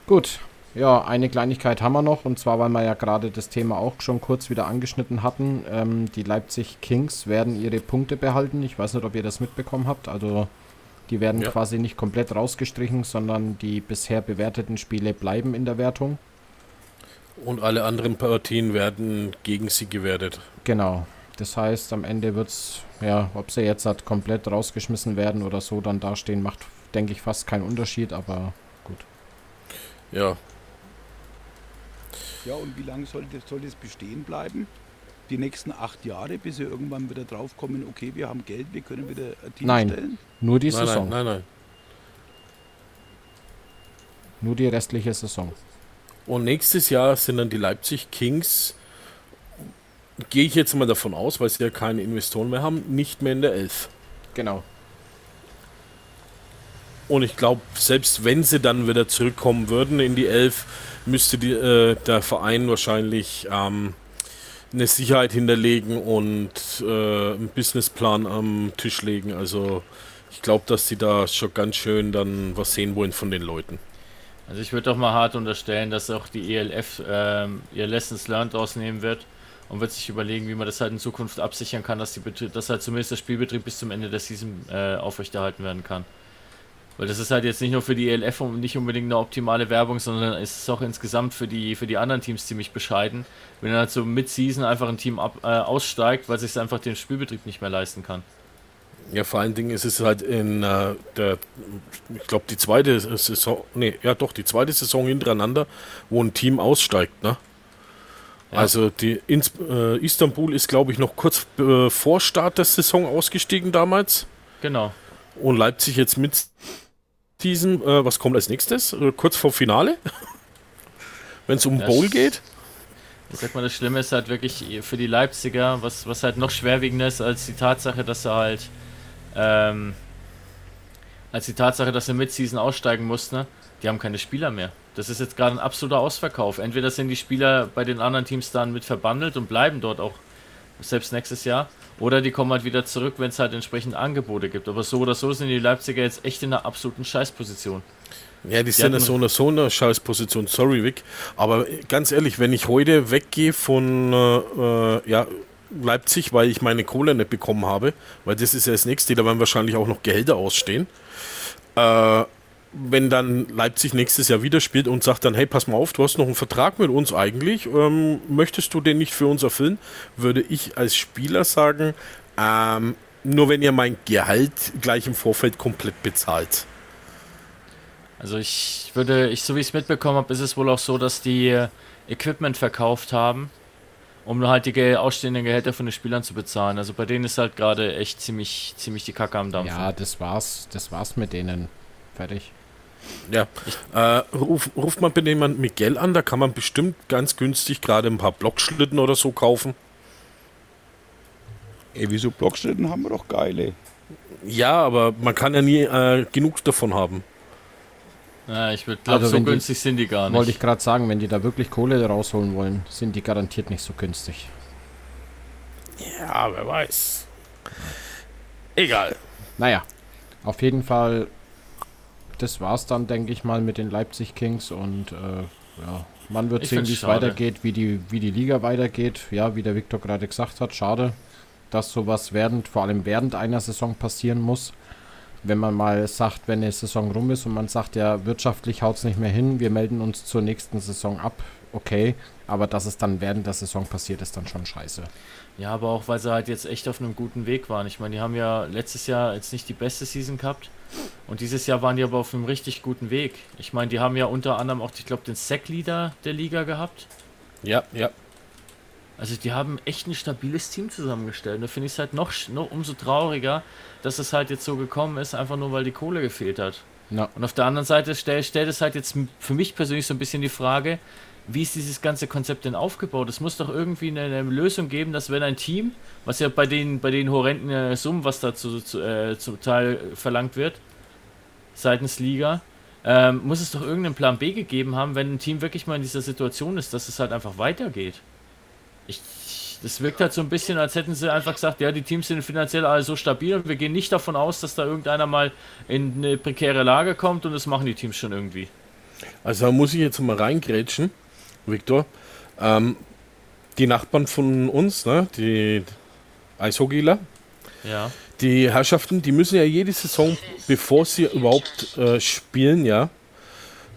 Gut, Ja, eine Kleinigkeit haben wir noch, und zwar, weil wir ja gerade das Thema auch schon kurz wieder angeschnitten hatten. Ähm, die Leipzig Kings werden ihre Punkte behalten. Ich weiß nicht, ob ihr das mitbekommen habt. Also, die werden ja. quasi nicht komplett rausgestrichen, sondern die bisher bewerteten Spiele bleiben in der Wertung. Und alle anderen Partien werden gegen sie gewertet. Genau. Das heißt, am Ende wird es, ja, ob sie jetzt halt komplett rausgeschmissen werden oder so dann dastehen, macht, denke ich, fast keinen Unterschied, aber gut. Ja, ja, und wie lange soll das, soll das bestehen bleiben? Die nächsten acht Jahre, bis sie irgendwann wieder draufkommen, okay, wir haben Geld, wir können wieder ein Team nein, stellen? Nur die nein, Saison. Nein, nein, nein. Nur die restliche Saison. Und nächstes Jahr sind dann die Leipzig Kings, gehe ich jetzt mal davon aus, weil sie ja keine Investoren mehr haben, nicht mehr in der Elf. Genau. Und ich glaube, selbst wenn sie dann wieder zurückkommen würden in die Elf, müsste die, äh, der Verein wahrscheinlich ähm, eine Sicherheit hinterlegen und äh, einen Businessplan am Tisch legen. Also ich glaube, dass sie da schon ganz schön dann was sehen wollen von den Leuten. Also ich würde doch mal hart unterstellen, dass auch die ELF ähm, ihr Lessons Learned ausnehmen wird und wird sich überlegen, wie man das halt in Zukunft absichern kann, dass, die Betrieb, dass halt zumindest der Spielbetrieb bis zum Ende der Season äh, aufrechterhalten werden kann. Weil das ist halt jetzt nicht nur für die ELF nicht unbedingt eine optimale Werbung, sondern es ist auch insgesamt für die, für die anderen Teams ziemlich bescheiden. Wenn dann halt so Mid-Season einfach ein Team ab, äh, aussteigt, weil sich einfach den Spielbetrieb nicht mehr leisten kann. Ja, vor allen Dingen ist es halt in äh, der, ich glaube, die zweite Saison, nee, ja doch, die zweite Saison hintereinander, wo ein Team aussteigt, ne? Ja. Also die Ins äh, Istanbul ist, glaube ich, noch kurz äh, vor Start der Saison ausgestiegen damals. Genau. Und Leipzig jetzt mit diesen, äh, was kommt als nächstes? Äh, kurz vor Finale? Wenn es um das, Bowl geht? Ich sag mal, das Schlimme ist halt wirklich für die Leipziger, was, was halt noch schwerwiegender ist als die Tatsache, dass er halt, ähm, als die Tatsache, dass er mit Season aussteigen musste, ne? die haben keine Spieler mehr. Das ist jetzt gerade ein absoluter Ausverkauf. Entweder sind die Spieler bei den anderen Teams dann mit verbandelt und bleiben dort auch selbst nächstes Jahr. Oder die kommen halt wieder zurück, wenn es halt entsprechend Angebote gibt. Aber so oder so sind die Leipziger jetzt echt in einer absoluten Scheißposition. Ja, die, sind in so einer, so einer Scheißposition, sorry Vic. Aber ganz ehrlich, wenn ich heute weggehe von äh, ja, Leipzig, weil ich meine Kohle nicht bekommen habe, weil das ist ja das nächste, da werden wahrscheinlich auch noch Gehälter ausstehen. Äh, wenn dann Leipzig nächstes Jahr wieder spielt und sagt dann, hey, pass mal auf, du hast noch einen Vertrag mit uns eigentlich, ähm, möchtest du den nicht für uns erfüllen, würde ich als Spieler sagen, ähm, nur wenn ihr mein Gehalt gleich im Vorfeld komplett bezahlt. Also ich würde, ich so wie ich es mitbekommen habe, ist es wohl auch so, dass die äh, Equipment verkauft haben, um halt die ausstehenden Gehälter von den Spielern zu bezahlen. Also bei denen ist halt gerade echt ziemlich, ziemlich die Kacke am Dampfen. Ja, das war's, das war's mit denen. Fertig. Ja, äh, ruf, ruft man bitte jemand Miguel an, da kann man bestimmt ganz günstig gerade ein paar Blockschlitten oder so kaufen. Ey, wieso Blockschlitten haben wir doch geile. Ja, aber man kann ja nie äh, genug davon haben. Ja, ich würde glaube, also so günstig die, sind die gar nicht. Wollte ich gerade sagen, wenn die da wirklich Kohle rausholen wollen, sind die garantiert nicht so günstig. Ja, wer weiß. Egal. Naja, auf jeden Fall das war's dann, denke ich mal, mit den Leipzig Kings und äh, ja, man wird ich sehen, wie es weitergeht, wie die, wie die Liga weitergeht. Ja, wie der Viktor gerade gesagt hat, schade, dass sowas während, vor allem während einer Saison passieren muss. Wenn man mal sagt, wenn eine Saison rum ist und man sagt, ja, wirtschaftlich haut es nicht mehr hin, wir melden uns zur nächsten Saison ab, okay, aber dass es dann während der Saison passiert, ist dann schon scheiße. Ja, aber auch weil sie halt jetzt echt auf einem guten Weg waren. Ich meine, die haben ja letztes Jahr jetzt nicht die beste Season gehabt. Und dieses Jahr waren die aber auf einem richtig guten Weg. Ich meine, die haben ja unter anderem auch, ich glaube, den Sack-Leader der Liga gehabt. Ja, ja. Also die haben echt ein stabiles Team zusammengestellt. Und da finde ich es halt noch, noch umso trauriger, dass es halt jetzt so gekommen ist, einfach nur weil die Kohle gefehlt hat. Ja. Und auf der anderen Seite stellt stell es halt jetzt für mich persönlich so ein bisschen die Frage, wie ist dieses ganze Konzept denn aufgebaut? Es muss doch irgendwie eine, eine, Lösung geben, dass wenn ein Team, was ja bei den, bei den horrenden äh, Summen, was da zu, zu, äh, zum Teil verlangt wird, seitens Liga, ähm, muss es doch irgendeinen Plan B gegeben haben, wenn ein Team wirklich mal in dieser Situation ist, dass es halt einfach weitergeht. Ich, das wirkt halt so ein bisschen, als hätten sie einfach gesagt, ja, die Teams sind finanziell alle so stabil und wir gehen nicht davon aus, dass da irgendeiner mal in eine prekäre Lage kommt und das machen die Teams schon irgendwie. Also da muss ich jetzt mal reingrätschen, Viktor. Ähm, die Nachbarn von uns, ne, die Eishockeyler, Ja. die Herrschaften, die müssen ja jede Saison, bevor sie überhaupt äh, spielen, ja,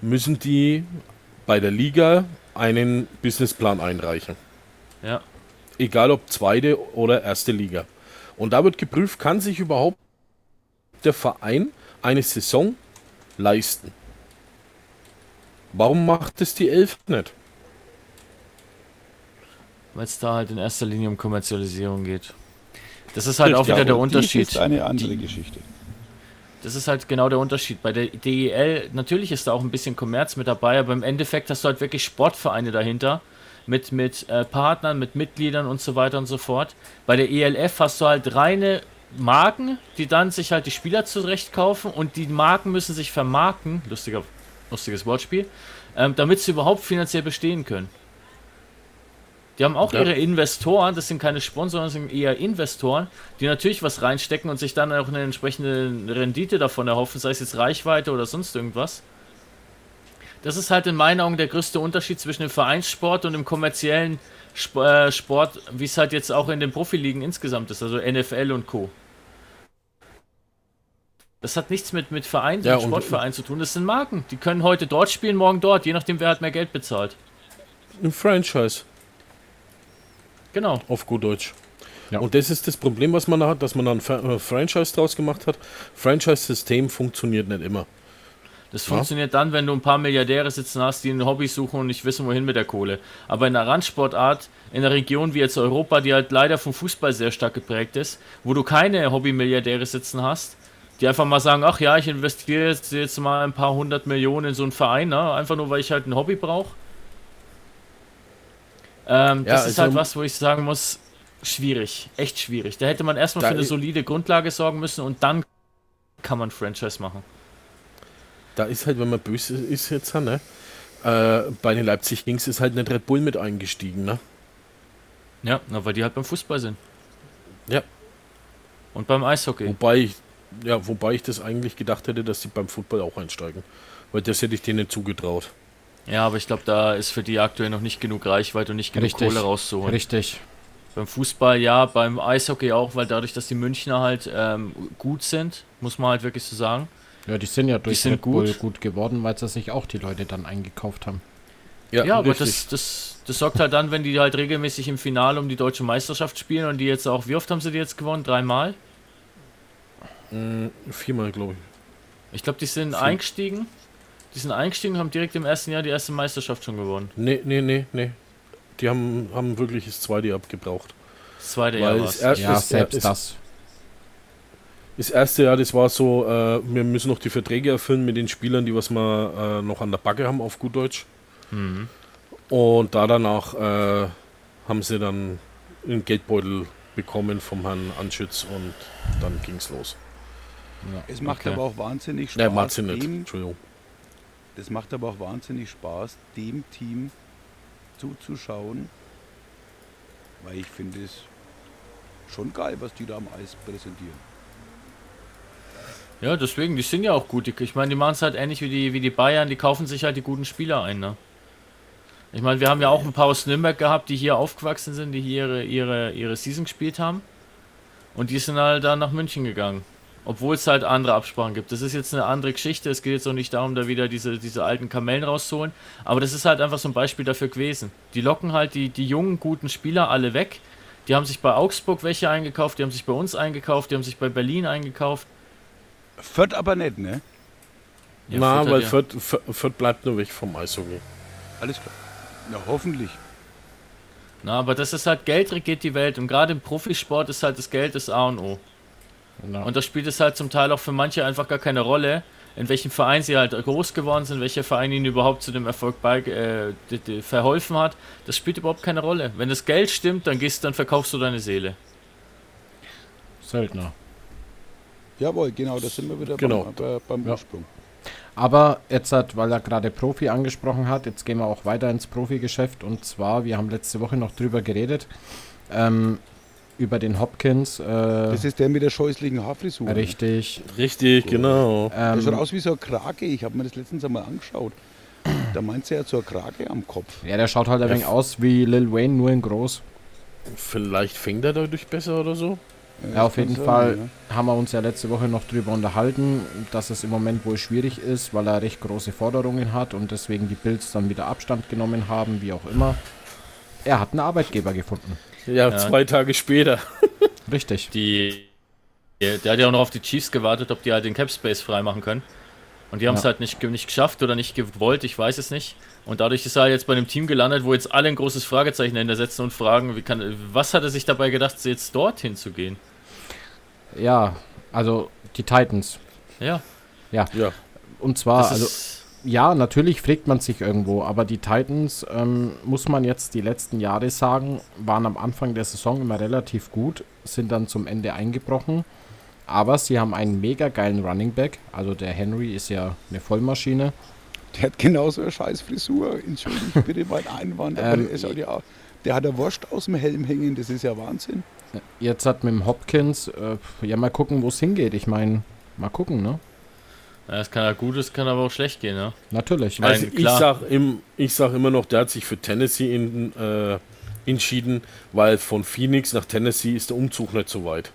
müssen die bei der Liga einen Businessplan einreichen. Ja. Egal ob zweite oder erste Liga. Und da wird geprüft, kann sich überhaupt der Verein eine Saison leisten. Warum macht es die Elf nicht? Weil es da halt in erster Linie um Kommerzialisierung geht. Das ist halt Richtig, auch wieder Ja, der Unterschied. ist eine andere Die- Geschichte. Das ist halt genau der Unterschied. Bei der DEL, natürlich ist da auch ein bisschen Kommerz mit dabei, aber im Endeffekt hast du halt wirklich Sportvereine dahinter. Mit, mit äh, Partnern, mit Mitgliedern und so weiter und so fort. Bei der ELF hast du halt reine Marken, die dann sich halt die Spieler zurechtkaufen und die Marken müssen sich vermarkten, lustiger, lustiges Wortspiel, ähm, damit sie überhaupt finanziell bestehen können. Die haben auch Ja. ihre Investoren, das sind keine Sponsoren, das sind eher Investoren, die natürlich was reinstecken und sich dann auch eine entsprechende Rendite davon erhoffen, sei es jetzt Reichweite oder sonst irgendwas. Das ist halt in meinen Augen der größte Unterschied zwischen dem Vereinssport und dem kommerziellen äh, Sport, wie es halt jetzt auch in den Profiligen insgesamt ist, also NFL und Co. Das hat nichts mit, mit Verein, Ja, mit und- Sportverein zu tun. Das sind Marken. Die können heute dort spielen, morgen dort, je nachdem, wer halt mehr Geld bezahlt. Ein Franchise, Genau. auf gut Deutsch. Ja. Und das ist das Problem, was man da hat, dass man dann Fra- äh, Franchise draus gemacht hat. Franchise-System funktioniert nicht immer. Das Ja. funktioniert dann, wenn du ein paar Milliardäre sitzen hast, die ein Hobby suchen und nicht wissen, wohin mit der Kohle. Aber in einer Randsportart, in einer Region wie jetzt Europa, die halt leider vom Fußball sehr stark geprägt ist, wo du keine Hobby-Milliardäre sitzen hast, die einfach mal sagen, ach ja, ich investiere jetzt, jetzt mal ein paar hundert Millionen in so einen Verein, ne? einfach nur, weil ich halt ein Hobby brauche. Ähm, Ja, das ist halt was, wo ich sagen muss, schwierig, echt schwierig. Da hätte man erstmal für eine solide Grundlage sorgen müssen und dann kann man Franchise machen. Da ist halt, wenn man böse ist jetzt, ne? Äh, bei den Leipzig Kings ist halt nicht Red Bull mit eingestiegen, ne? Ja, na, weil die halt beim Fußball sind. Ja. Und beim Eishockey. Wobei ich, ja, wobei ich das eigentlich gedacht hätte, dass sie beim Football auch einsteigen. Weil das hätte ich denen zugetraut. Ja, aber ich glaube, da ist für die aktuell noch nicht genug Reichweite und nicht genug Richtig. Kohle rauszuholen. Richtig. Beim Fußball ja, beim Eishockey auch, weil dadurch, dass die Münchner halt ähm, gut sind, muss man halt wirklich so sagen. Ja, die sind ja durch sind Red Bull gut. gut geworden, weil sie sich auch die Leute dann eingekauft haben. Ja, aber richtig. das, das, das sorgt halt dann, wenn die halt regelmäßig im Finale um die deutsche Meisterschaft spielen und die jetzt auch, wie oft haben sie die jetzt gewonnen? Dreimal? Mm, viermal, glaube ich. Ich glaube, die sind Vier. eingestiegen. Die sind eingestiegen und haben direkt im ersten Jahr die erste Meisterschaft schon gewonnen. Nee, nee, nee, nee. Die haben, haben wirklich das zweite Jahr gebraucht. Das zweite Jahr es war er- Ja, ist- selbst ist- das. Das erste Jahr, das war so, äh, wir müssen noch die Verträge erfüllen mit den Spielern, die was wir äh, noch an der Backe haben, auf gut Deutsch. Mhm. Und da danach äh, haben sie dann einen Geldbeutel bekommen vom Herrn Anschütz und dann ging's los. Es macht Okay. aber auch wahnsinnig Spaß. Ne, Martin nicht. Entschuldigung. Das macht aber auch wahnsinnig Spaß, dem Team zuzuschauen. Weil ich finde es schon geil, was die da am Eis präsentieren. Ja, deswegen, die sind ja auch gut. Ich meine, die machen es halt ähnlich wie die, wie die Bayern, die kaufen sich halt die guten Spieler ein, ne? Ich meine, wir haben ja auch ein paar aus Nürnberg gehabt, die hier aufgewachsen sind, die hier ihre, ihre, ihre Season gespielt haben. Und die sind halt dann nach München gegangen. Obwohl es halt andere Absprachen gibt. Das ist jetzt eine andere Geschichte. Es geht jetzt auch nicht darum, da wieder diese, diese alten Kamellen rauszuholen. Aber das ist halt einfach so ein Beispiel dafür gewesen. Die locken halt die, die jungen, guten Spieler alle weg. Die haben sich bei Augsburg welche eingekauft, die haben sich bei uns eingekauft, die haben sich bei Berlin eingekauft. Fürth aber nicht, ne? Ja, Na, Fürth weil ja- Fürth, Fürth bleibt nur weg vom Eishockey. Alles klar. Na, hoffentlich. Na, aber das ist halt, Geld regiert die Welt und gerade im Profisport ist halt das Geld das A und O. Genau. Und das spielt es halt zum Teil auch für manche einfach gar keine Rolle, in welchem Verein sie halt groß geworden sind, welcher Verein ihnen überhaupt zu dem Erfolg bei, äh, verholfen hat. Das spielt überhaupt keine Rolle. Wenn das Geld stimmt, dann gehst, dann verkaufst du deine Seele. Söldner. Jawohl, genau, da sind wir wieder Genau. beim, bei, beim Ja. Ursprung. Aber jetzt hat, weil er gerade Profi angesprochen hat, jetzt gehen wir auch weiter ins Profigeschäft. Und zwar, wir haben letzte Woche noch drüber geredet, ähm, über den Hopkins. Äh, Das ist der mit der scheußlichen Haarfrisur. ne? richtig. Richtig, genau. Der Ähm, schaut aus wie so ein Krake. Ich habe mir das letztens einmal angeschaut. Da meinst du ja zur Krage am Kopf. Ja, der schaut halt ein wenig aus wie Lil Wayne, nur in groß. Vielleicht fängt er dadurch besser oder so. Ja, auf kann jeden sein, Fall ja. haben wir uns ja letzte Woche noch drüber unterhalten, dass es im Moment wohl schwierig ist, weil er recht große Forderungen hat und deswegen die Bills dann wieder Abstand genommen haben, wie auch immer. Er hat einen Arbeitgeber gefunden. Ja, Ja. zwei Tage später. Richtig. Die, der, der hat ja auch noch auf die Chiefs gewartet, ob die halt den Cap Space freimachen können. Und die haben es Ja. halt nicht, nicht geschafft oder nicht gewollt, ich weiß es nicht. Und dadurch ist er jetzt bei einem Team gelandet, wo jetzt alle ein großes Fragezeichen dahinter setzen und fragen, wie kann, was hat er sich dabei gedacht, jetzt dorthin zu gehen? Ja, also die Titans. Ja, Ja. Und zwar, das also ja, natürlich fragt man sich irgendwo, aber die Titans, ähm, muss man jetzt die letzten Jahre sagen, waren am Anfang der Saison immer relativ gut, sind dann zum Ende eingebrochen. Aber sie haben einen mega geilen Running Back. Also der Henry ist ja eine Vollmaschine. Der hat genauso eine scheiß Frisur. Entschuldigt bitte mein Einwand. Aber Ähm, der, ja, der hat der Wurst aus dem Helm hängen. Das ist ja Wahnsinn. Jetzt hat mit dem Hopkins, äh, ja mal gucken, wo es hingeht. Ich meine, mal gucken, ne? Ja, es kann ja gut, es kann aber auch schlecht gehen, ne? Natürlich. Nein, Also ich sag, im, ich sag immer noch, der hat sich für Tennessee in, äh, entschieden, weil von Phoenix nach Tennessee ist der Umzug nicht so weit.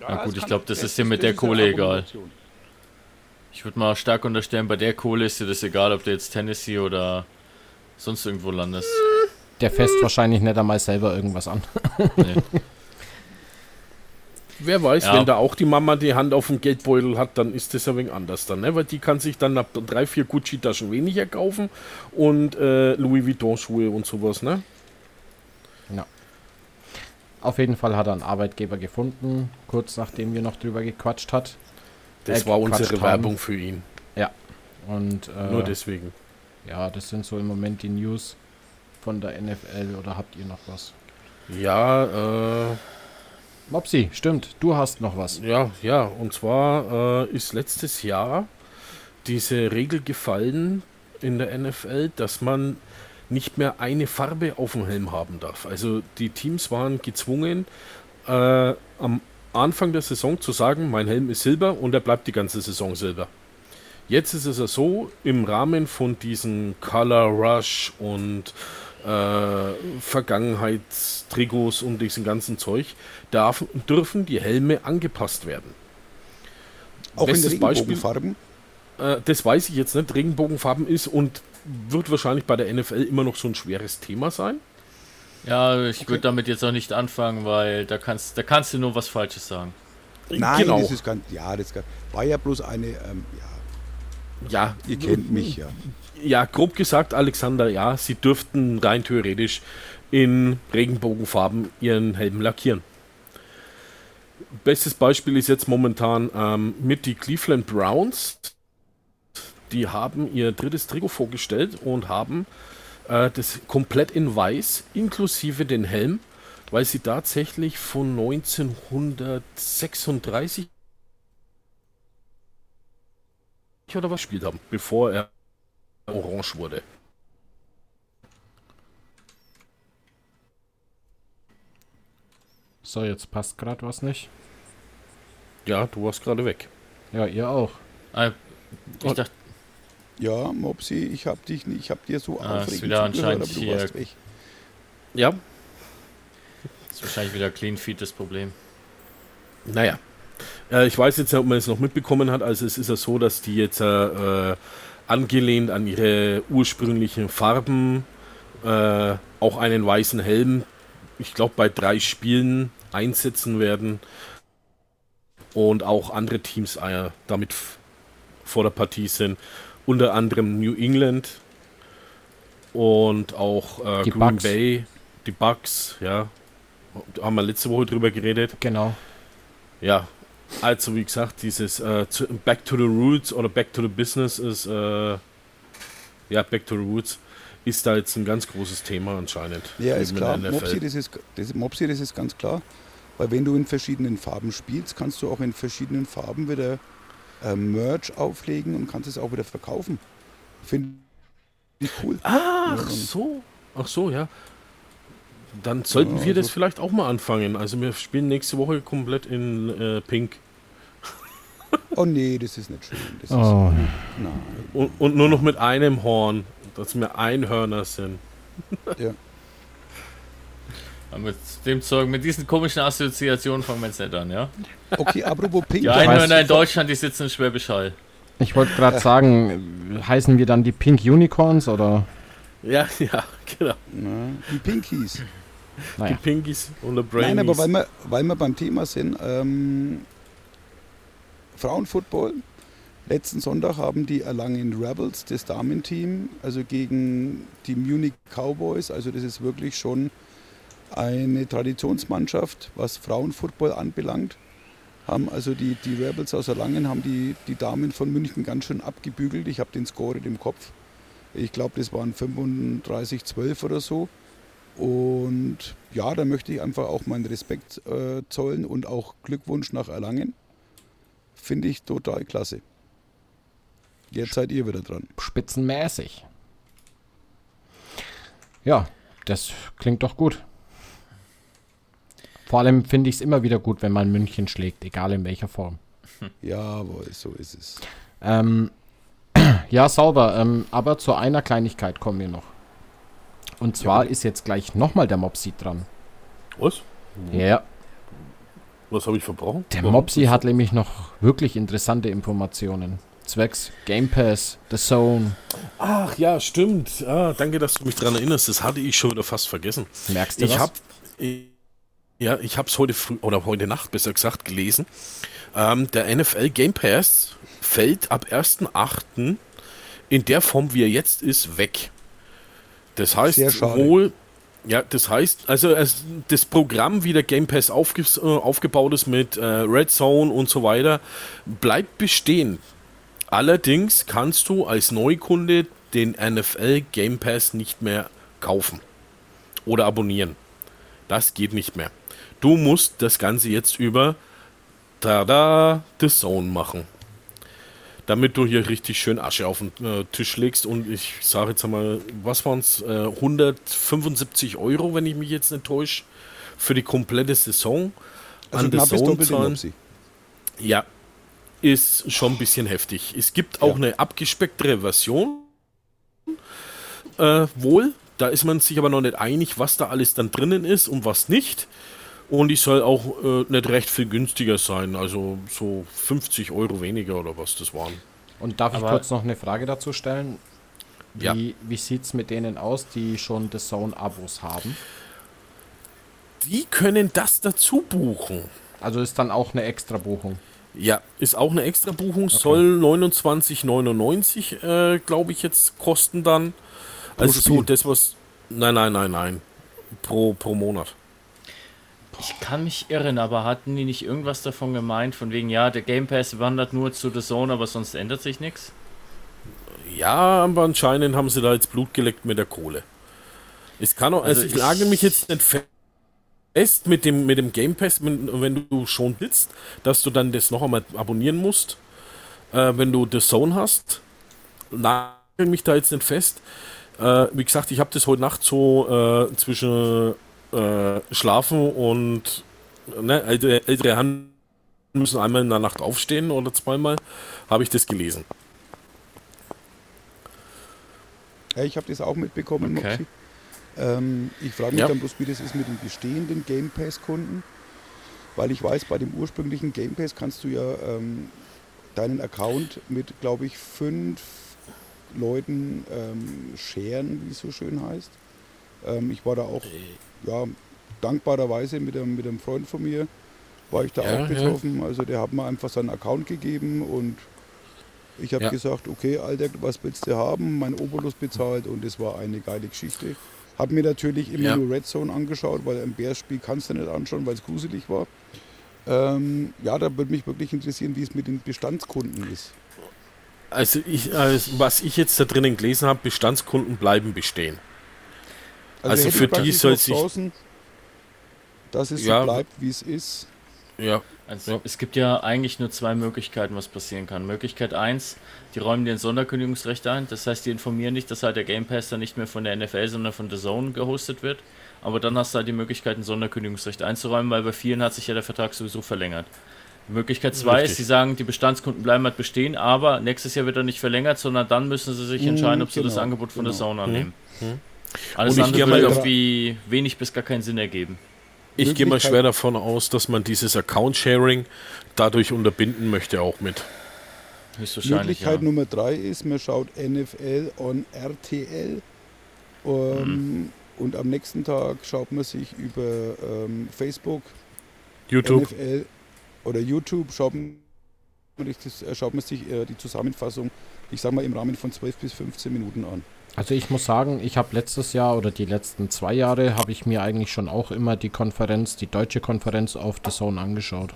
Na gut, ich glaube, das ist dir mit der Kohle egal. Ich würde mal stark unterstellen, bei der Kohle ist dir das egal, ob du jetzt Tennessee oder sonst irgendwo landest. Der fässt wahrscheinlich nicht einmal selber irgendwas an. Nee. Wer weiß, Ja. wenn da auch die Mama die Hand auf dem Geldbeutel hat, dann ist das ein wenig anders dann, ne? Weil die kann sich dann ab drei, vier Gucci-Taschen weniger kaufen und äh, Louis Vuitton-Schuhe und sowas, ne? Auf jeden Fall hat er einen Arbeitgeber gefunden, kurz nachdem wir noch drüber gequatscht hat. Das Äh, war unsere haben. Werbung für ihn. Und äh, Nur deswegen. ja, das sind so im Moment die News von der NFL. Oder habt ihr noch was? Ja, äh, Mopsi, stimmt, du hast noch was. Ja, ja, und zwar äh, ist letztes Jahr diese Regel gefallen in der NFL, dass man nicht mehr eine Farbe auf dem Helm haben darf. Also die Teams waren gezwungen, äh, am Anfang der Saison zu sagen, mein Helm ist silber und er bleibt die ganze Saison silber. Jetzt ist es ja so, im Rahmen von diesen Color Rush und äh, Vergangenheitstrikots und diesem ganzen Zeug darf, dürfen die Helme angepasst werden. Auch in Bestes Beispiel- Regenbogenfarben. Äh, das weiß ich jetzt nicht, Regenbogenfarben ist und wird wahrscheinlich bei der NFL immer noch so ein schweres Thema sein. Ja, ich würde damit jetzt auch nicht anfangen, weil da kannst, da kannst du nur was Falsches sagen. Nein, genau. das ist ganz, ja, das war ja bloß eine, ähm, ja, ja, ihr kennt mich ja. Ja, grob gesagt, Alexander, ja, sie dürften rein theoretisch in Regenbogenfarben ihren Helm lackieren. Bestes Beispiel ist jetzt momentan ähm, mit die Cleveland Browns. Die haben ihr drittes Trikot vorgestellt und haben äh, das komplett in weiß, inklusive den Helm, weil sie tatsächlich von 1936 oder was gespielt haben, bevor er orange wurde. So, jetzt passt gerade was nicht. Ja, du warst gerade weg. Ja, ihr auch. Ah, Ich Und- dachte, Ja, Mopsi, ich hab dich nicht, ich hab dir so Ah, ist wieder anscheinend aber du hier- warst weg. Ja, das ist wahrscheinlich wieder Clean Feed das Problem. naja. Äh, ich weiß jetzt nicht, ob man es noch mitbekommen hat. Also es ist ja so, dass die jetzt äh, äh, angelehnt an ihre ursprünglichen Farben äh, auch einen weißen Helm, ich glaube bei drei Spielen einsetzen werden. Und auch andere Teams äh, damit vor der Partie sind. Unter anderem New England und auch äh, Die Green Bucks. Bay, die Bucks, ja. Da haben wir letzte Woche drüber geredet. Genau. Ja, also wie gesagt, dieses äh, zu, Back to the Roots oder Back to the Business ist, äh, ja, Back to the Roots ist da jetzt ein ganz großes Thema anscheinend. Ja, ist klar. Mopsi das, ist, das, Mopsi, das ist ganz klar. Weil wenn du in verschiedenen Farben spielst, kannst du auch in verschiedenen Farben wieder äh, Merch auflegen und kannst es auch wieder verkaufen. Finde ich cool. Ach so, ach so, ja. Dann sollten Ja, wir das also- vielleicht auch mal anfangen. Also wir spielen nächste Woche komplett in äh, Pink. Oh nee, das ist nicht schön. Das Oh. ist, nein, Und, und nur noch mit einem Horn, dass wir Einhörner sind. ja. Aber Mit dem Zeug, mit diesen komischen Assoziationen fangen wir jetzt nicht an, ja? Okay, apropos Pink. Die Einhörner in Deutschland, die sitzen in Schwäbisch Hall. Ich wollte gerade sagen, heißen wir dann die Pink Unicorns oder? Ja, ja, genau. Na, die Pinkies. Die Naja. Pinkies und die Brainies. Nein, aber weil wir, weil wir beim Thema sind, ähm, Frauenfootball. Letzten Sonntag haben die Erlangen Rebels, das Damenteam, also gegen die Munich Cowboys, also das ist wirklich schon eine Traditionsmannschaft, was Frauenfootball anbelangt. Haben also die, die Rebels aus Erlangen haben die, die Damen von München ganz schön abgebügelt. Ich habe den Score im Kopf. Ich glaube, das waren 35-12 oder so. Und ja, da möchte ich einfach auch meinen Respekt äh, zollen und auch Glückwunsch nach Erlangen. Finde ich total klasse. Jetzt seid ihr wieder dran. spitzenmäßig. Ja, das klingt doch gut. Vor allem finde ich es immer wieder gut, wenn man München schlägt, egal in welcher Form. Jawohl, so ist es. Ähm, ja, sauber. Ähm, aber zu einer Kleinigkeit kommen wir noch. Und zwar ist jetzt gleich nochmal der Mopsi dran. Was? Ja, Was habe ich verbrochen? der? Mopsi hat nämlich noch wirklich interessante Informationen. Zwecks Game Pass, The Zone. Ach ja, stimmt. Ah, danke, dass du mich daran erinnerst. Das hatte ich schon wieder fast vergessen. Merkst du Ich was? habe ja, ich habe es heute früh oder heute Nacht besser gesagt gelesen. Ähm, der NFL Game Pass fällt ab 1.8. in der Form, wie er jetzt ist, weg. Das heißt wohl, ja, das heißt, also das Programm, wie der Game Pass aufge, äh, aufgebaut ist mit äh, Red Zone und so weiter, bleibt bestehen. Allerdings kannst du als Neukunde den NFL Game Pass nicht mehr kaufen oder abonnieren. Das geht nicht mehr. Du musst das Ganze jetzt über Tada, The Zone machen. Damit du hier richtig schön Asche auf den äh, Tisch legst und ich sage jetzt einmal, was waren es? Äh, 175 Euro, wenn ich mich jetzt nicht täusche, für die komplette Saison. Also an zahlen. Mopsi. Ja, ist schon ein bisschen heftig. Es gibt auch eine abgespecktere Version. Äh, wohl, da ist man sich aber noch nicht einig, was da alles dann drinnen ist und was nicht. Und die soll auch äh, nicht recht viel günstiger sein, also so 50 Euro weniger oder was das waren. Und darf ich Aber- kurz noch eine Frage dazu stellen? Wie, Ja. wie sieht es mit denen aus, die schon The Zone-Abos haben? Die können das dazu buchen. Also ist dann auch eine extra Buchung. Ja, ist auch eine extra Buchung, soll 29,99 äh, glaube ich jetzt kosten dann. Also so das was. Nein, nein, nein, nein. Pro, pro Monat. Ich kann mich irren, aber hatten die nicht irgendwas davon gemeint, von wegen, ja, der Game Pass wandert nur zu The Zone, aber sonst ändert sich nichts? Ja, aber anscheinend haben sie da jetzt Blut geleckt mit der Kohle. Es kann auch, also, Also ich, lage mich jetzt nicht fest mit dem, mit dem Game Pass, wenn, wenn du schon willst, dass du dann das noch einmal abonnieren musst, äh, wenn du The Zone hast. Nagel mich da jetzt nicht fest. Äh, wie gesagt, ich habe das heute Nacht so äh, zwischen äh, Schlafen und ne, ältere, ältere Herren müssen einmal in der Nacht aufstehen oder zweimal, habe ich das gelesen. Ja, ich habe das auch mitbekommen, Okay. Mopsi. Ähm, ich frage mich Ja. dann bloß, wie das ist mit den bestehenden Game Pass-Kunden. Weil ich weiß, bei dem ursprünglichen Game Pass kannst du ja ähm, deinen Account mit, glaube ich, fünf Leuten ähm, sharen, wie es so schön heißt. Ähm, ich war da auch, ja, dankbarerweise mit einem, mit einem Freund von mir, war ich da Ja, auch ja. betroffen. Also der hat mir einfach seinen Account gegeben und ich habe Ja. gesagt, okay, Alter, was willst du haben? Mein Obolus bezahlt und es war eine geile Geschichte. Hab mir natürlich immer Ja. nur Red Zone angeschaut, weil ein Bears-Spiel kannst du nicht anschauen, weil es gruselig war. Ähm, ja, da würde mich wirklich interessieren, wie es mit den Bestandskunden ist. Also, ich, also was ich jetzt da drinnen gelesen habe, Bestandskunden bleiben bestehen. Also hätte für die soll sich- Chancen, dass es Ja. so bleibt, wie es ist. Ja, Also Ja. es gibt ja eigentlich nur zwei Möglichkeiten, was passieren kann. Möglichkeit eins, die räumen dir ein Sonderkündigungsrecht ein. Das heißt, die informieren dich, dass halt der Game Pass dann nicht mehr von der NFL, sondern von The Zone gehostet wird. Aber dann hast du halt die Möglichkeit, ein Sonderkündigungsrecht einzuräumen, weil bei vielen hat sich ja der Vertrag sowieso verlängert. Möglichkeit 2 ist, sie sagen, die Bestandskunden bleiben halt bestehen, aber nächstes Jahr wird er nicht verlängert, sondern dann müssen sie sich entscheiden, ob sie das genau, Angebot von der genau. Zone annehmen. Mhm. Alles Und ich andere gehe würde mal irgendwie wenig bis gar keinen Sinn ergeben. Ich gehe mal schwer davon aus, dass man dieses Account-Sharing dadurch unterbinden möchte auch mit. Möglichkeit Ja. Nummer drei ist, man schaut NFL on RTL ähm, und am nächsten Tag schaut man sich über ähm, Facebook, YouTube. NFL oder YouTube, schaut man, äh, schaut man sich äh, die Zusammenfassung, ich sag mal im Rahmen von 12 bis 15 Minuten an. Also ich muss sagen, ich habe letztes Jahr oder die letzten zwei Jahre habe ich mir eigentlich schon auch immer die Konferenz, die deutsche Konferenz auf The Zone angeschaut.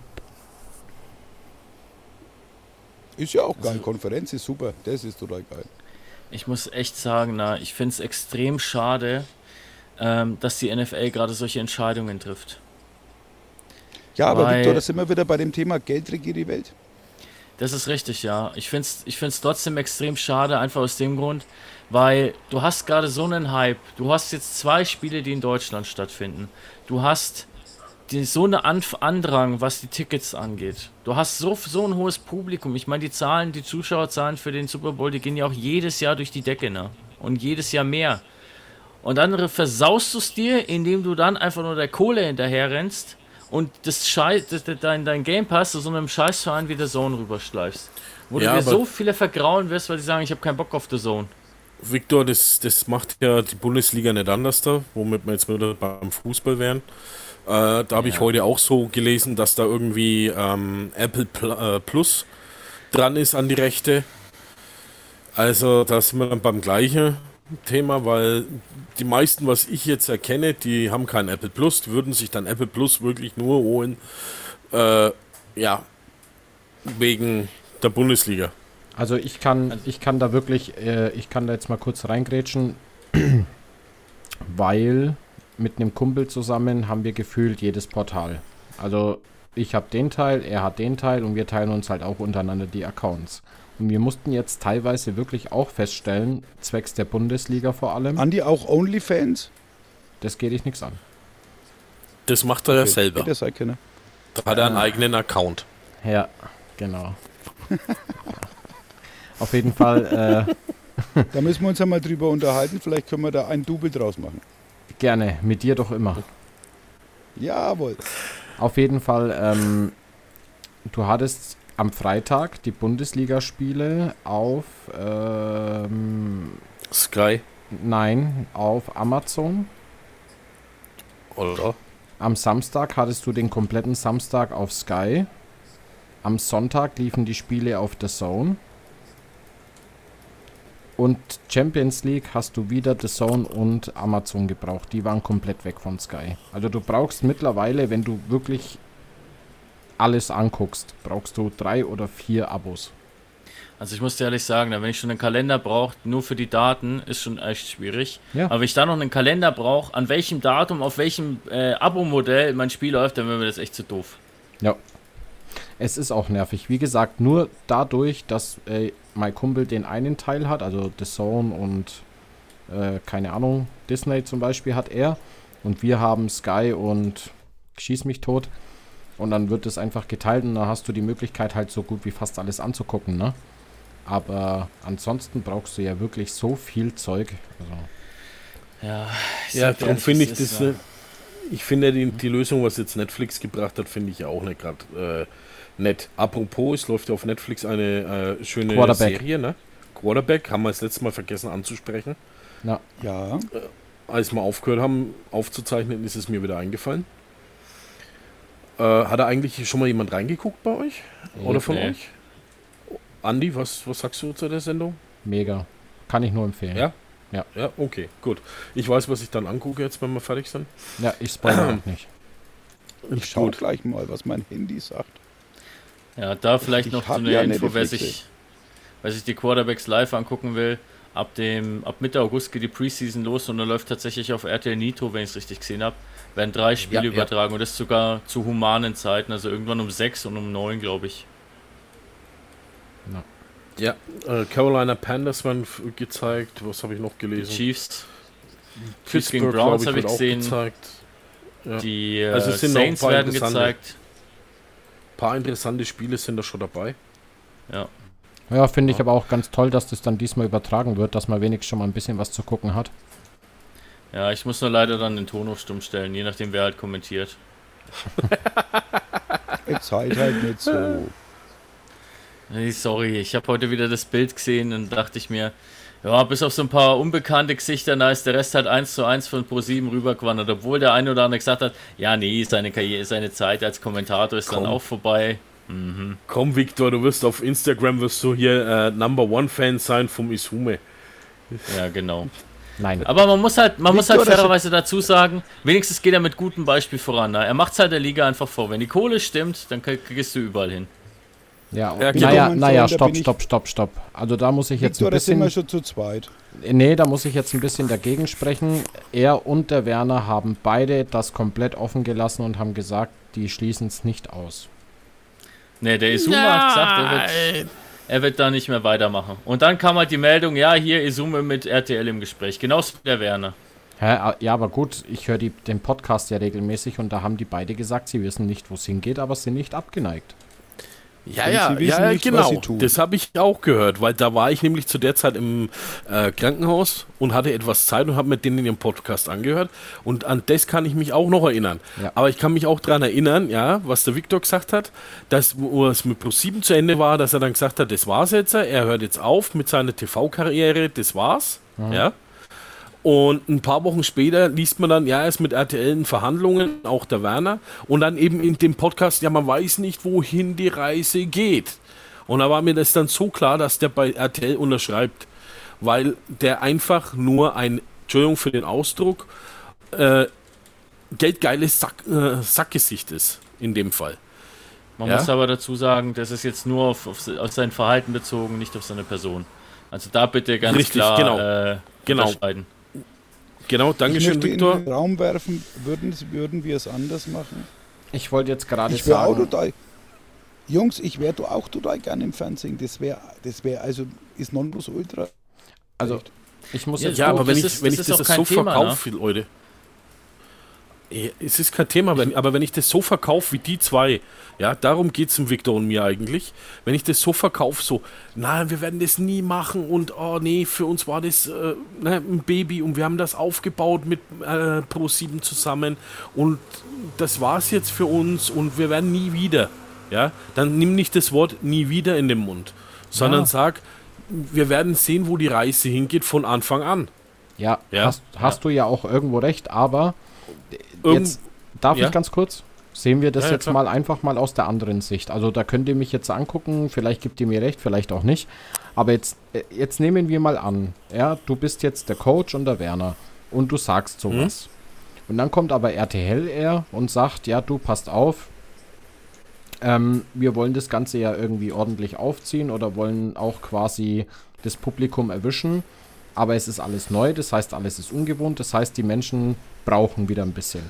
Ist ja auch geil, Konferenz ist super, das ist total geil. Ich muss echt sagen, na, ich finde es extrem schade, ähm, dass die NFL gerade solche Entscheidungen trifft. Ja, aber Weil- Victor, da sind wir wieder bei dem Thema Geld regiert die Welt. Das ist richtig, ja. Ich finde es ich find's trotzdem extrem schade, einfach aus dem Grund, weil du hast gerade so einen Hype. Du hast jetzt zwei Spiele, die in Deutschland stattfinden. Du hast die, so eine Anf Andrang, was die Tickets angeht. Du hast so, so ein hohes Publikum. Ich meine, die Zahlen, die Zuschauerzahlen für den Super Bowl, die gehen ja auch jedes Jahr durch die Decke, ne? Und jedes Jahr mehr. Und dann versaust du es dir, indem du dann einfach nur der Kohle hinterher rennst und das Scheiß, das, dein, dein Game Pass zu so einem Scheißverein wie der Zone rüberschleifst. Wo Ja, du dir so viele vergrauen wirst, weil die sagen, ich habe keinen Bock auf The Zone. Victor, das, das macht ja die Bundesliga nicht anders da, womit wir jetzt wieder beim Fußball wären. Äh, da habe ich Ja. heute auch so gelesen, dass da irgendwie ähm, Apple Pl äh, Plus dran ist an die Rechte. Also da sind wir dann beim gleichen Thema, weil die meisten, was ich jetzt erkenne, die haben kein Apple Plus, die würden sich dann Apple Plus wirklich nur holen, äh, ja, wegen der Bundesliga. Also ich kann, ich kann da wirklich, äh, ich kann da jetzt mal kurz reingrätschen, weil mit einem Kumpel zusammen haben wir gefühlt jedes Portal. Also ich habe den Teil, er hat den Teil und wir teilen uns halt auch untereinander die Accounts. Und wir mussten jetzt teilweise wirklich auch feststellen, zwecks der Bundesliga vor allem, Andi auch OnlyFans? das geht dich nichts an. Das macht er ja Okay, selber. Hätte sein können. Da hat er einen eigenen Account. Ja, genau. Auf jeden Fall äh, Da müssen wir uns ja mal drüber unterhalten. Vielleicht können wir da ein Double draus machen. gerne, mit dir doch immer. Jawohl. Auf jeden Fall, ähm, du hattest am Freitag die Bundesligaspiele auf, ähm, Sky, nein, auf Amazon. oder? Am Samstag hattest du den kompletten Samstag auf Sky. Am Sonntag liefen die Spiele auf The Zone. Und Champions League hast du wieder The Zone und Amazon gebraucht. Die waren komplett weg von Sky. Also du brauchst mittlerweile, wenn du wirklich alles anguckst, brauchst du drei oder vier Abos. Also ich muss dir ehrlich sagen, wenn ich schon einen Kalender brauche, nur für die Daten, ist schon echt schwierig. Ja. Aber wenn ich da noch einen Kalender brauche, an welchem Datum, auf welchem äh, Abo-Modell mein Spiel läuft, dann wäre mir das echt zu doof. Ja. Es ist auch nervig. Wie gesagt, nur dadurch, dass äh, mein Kumpel den einen Teil hat, also The Zone und äh, keine Ahnung, Disney zum Beispiel hat er. Und wir haben Sky und Schieß mich tot. Und dann wird es einfach geteilt und dann hast du die Möglichkeit halt so gut wie fast alles anzugucken, ne? Aber ansonsten brauchst du ja wirklich so viel Zeug. Also, Ja, Ja, darum finde ich ist, das. ja. äh, Ich finde die, die Lösung, was jetzt Netflix gebracht hat, finde ich auch nicht gerade äh, nett. Apropos, es läuft ja auf Netflix eine äh, schöne Quarterback. Serie, ne? Quarterback, haben wir das letzte Mal vergessen anzusprechen. ja, Ja. Als wir aufgehört haben aufzuzeichnen, ist es mir wieder eingefallen. Äh, hat da eigentlich schon mal jemand reingeguckt bei euch? Oder von Nee. euch? Andi, was, was sagst du zu der Sendung? mega. Kann ich nur empfehlen. Ja? Ja. Ja, okay, gut. Ich weiß, was ich dann angucke jetzt, wenn wir fertig sind. Ja, ich spoilere auch nicht. Ich schaue gleich mal, was mein Handy sagt. Ja, da vielleicht Ich noch so eine ja Info, wer sich, wer sich die Quarterbacks live angucken will. Ab, dem, ab Mitte August geht die Preseason los und dann läuft tatsächlich auf RTL Nitro, wenn ich es richtig gesehen habe, werden drei Spiele Ja, ja. übertragen und das sogar zu humanen Zeiten, also irgendwann um sechs und um neun, glaube ich. Ja, äh, Carolina Panthers werden gezeigt. Was habe ich noch Die gelesen? Chiefs, Chiefs Pittsburgh, gegen Browns habe ich gesehen. gezeigt. Ja. Die äh, Also es sind noch ein Saints werden interessante- gezeigt. Paar interessante Spiele sind da schon dabei. Ja. Ja, finde ich aber auch ganz toll, dass das dann diesmal übertragen wird, dass man wenigstens schon mal ein bisschen was zu gucken hat. Ja, ich muss nur leider dann den Ton auf stumm stellen, je nachdem wer halt kommentiert. Jetzt halt halt nicht so. Nee, sorry, ich habe heute wieder das Bild gesehen und dachte ich mir, ja, bis auf so ein paar unbekannte Gesichter, da ist der Rest halt 1 zu 1 von Pro7 rübergewandert, obwohl der eine oder andere gesagt hat, ja, nee, seine Karriere, seine Zeit als Kommentator ist Komm. dann auch vorbei. Mhm. Komm, Victor, du wirst auf Instagram wirst du hier äh, Number One Fan sein vom Isume. Ja, genau. Nein. Aber man muss halt, man muss halt Victor, fairerweise dazu sagen, wenigstens geht er mit gutem Beispiel voran. Ne? Er macht es halt der Liga einfach vor. Wenn die Kohle stimmt, dann krieg- kriegst du überall hin. Ja, Ja, naja, naja, stopp, stopp, stopp, stopp. Also da muss ich jetzt Victor, ein da sind wir bisschen. schon zu zweit. Nee, da muss ich jetzt ein bisschen dagegen sprechen. Er und der Werner haben beide das komplett offen gelassen und haben gesagt, die schließen es nicht aus. Ne, der Izuma hat gesagt, er wird, er wird da nicht mehr weitermachen. Und dann kam halt die Meldung, ja, hier Izume mit RTL im Gespräch. Genauso wie der Werner. Hä? Ja, aber gut, ich höre den Podcast ja regelmäßig und da haben die beide gesagt, sie wissen nicht, wo es hingeht, aber sind nicht abgeneigt. Ja, ja, ja, nicht, genau. Das habe ich auch gehört, weil da war ich nämlich zu der Zeit im äh, Krankenhaus und hatte etwas Zeit und habe mir den in ihrem Podcast angehört. Und an das kann ich mich auch noch erinnern. Ja. Aber ich kann mich auch daran erinnern, ja, was der Victor gesagt hat, dass wo es mit Plus 7 zu Ende war, dass er dann gesagt hat, das war's jetzt, er hört jetzt auf mit seiner TV-Karriere, das war's. Ja. Und ein paar Wochen später liest man dann, ja, er ist mit RTL in Verhandlungen, auch der Werner. Und dann eben in dem Podcast, ja, man weiß nicht, wohin die Reise geht. Und da war mir das dann so klar, dass der bei RTL unterschreibt. Weil der einfach nur ein, Entschuldigung für den Ausdruck, äh, geldgeiles Sack, äh, Sackgesicht ist. In dem Fall. Man Ja. muss aber dazu sagen, das ist jetzt nur auf, auf, auf sein Verhalten bezogen, nicht auf seine Person. Also da bitte ganz Richtig, klar genau. Äh, Genau. unterscheiden. Genau, Dankeschön, möchte in Victor. den Raum werfen, würden, würden wir es anders machen? Ich wollte jetzt gerade Ich wäre auch sagen, total. Jungs, ich wäre auch total gerne im Fernsehen. Das wäre, das wäre also, ist Nonplusultra. also ich muss Ja, jetzt Ja, gut, aber wenn das ich, ist- wenn das ich das, auch kein so Thema, verkaufe, Leute. Ja, Es ist kein Thema, wenn, aber wenn ich das so verkaufe wie die zwei, ja, darum geht es dem Victor und mir eigentlich. Wenn ich das so verkaufe, so, nein, wir werden das nie machen und oh nee, für uns war das äh, ne, ein Baby und wir haben das aufgebaut mit äh, Pro7 zusammen und das war's jetzt für uns und wir werden nie wieder, ja, dann nimm nicht das Wort nie wieder in den Mund, sondern Ja. sag, wir werden sehen, wo die Reise hingeht von Anfang an. Ja, Ja. hast, hast du ja auch irgendwo recht, aber jetzt darf ja? ich ganz kurz? Sehen wir das Ja, jetzt klar. mal einfach mal aus der anderen Sicht. Also da könnt ihr mich jetzt angucken, vielleicht gibt ihr mir recht, vielleicht auch nicht. Aber jetzt, äh, jetzt nehmen wir mal an, ja, du bist jetzt der Coach und der Werner und du sagst sowas. Und dann kommt aber RTL R und sagt, ja, du passt auf, ähm, wir wollen das Ganze ja irgendwie ordentlich aufziehen oder wollen auch quasi das Publikum erwischen. Aber es ist alles neu, das heißt, alles ist ungewohnt, das heißt, die Menschen brauchen wieder ein bisschen.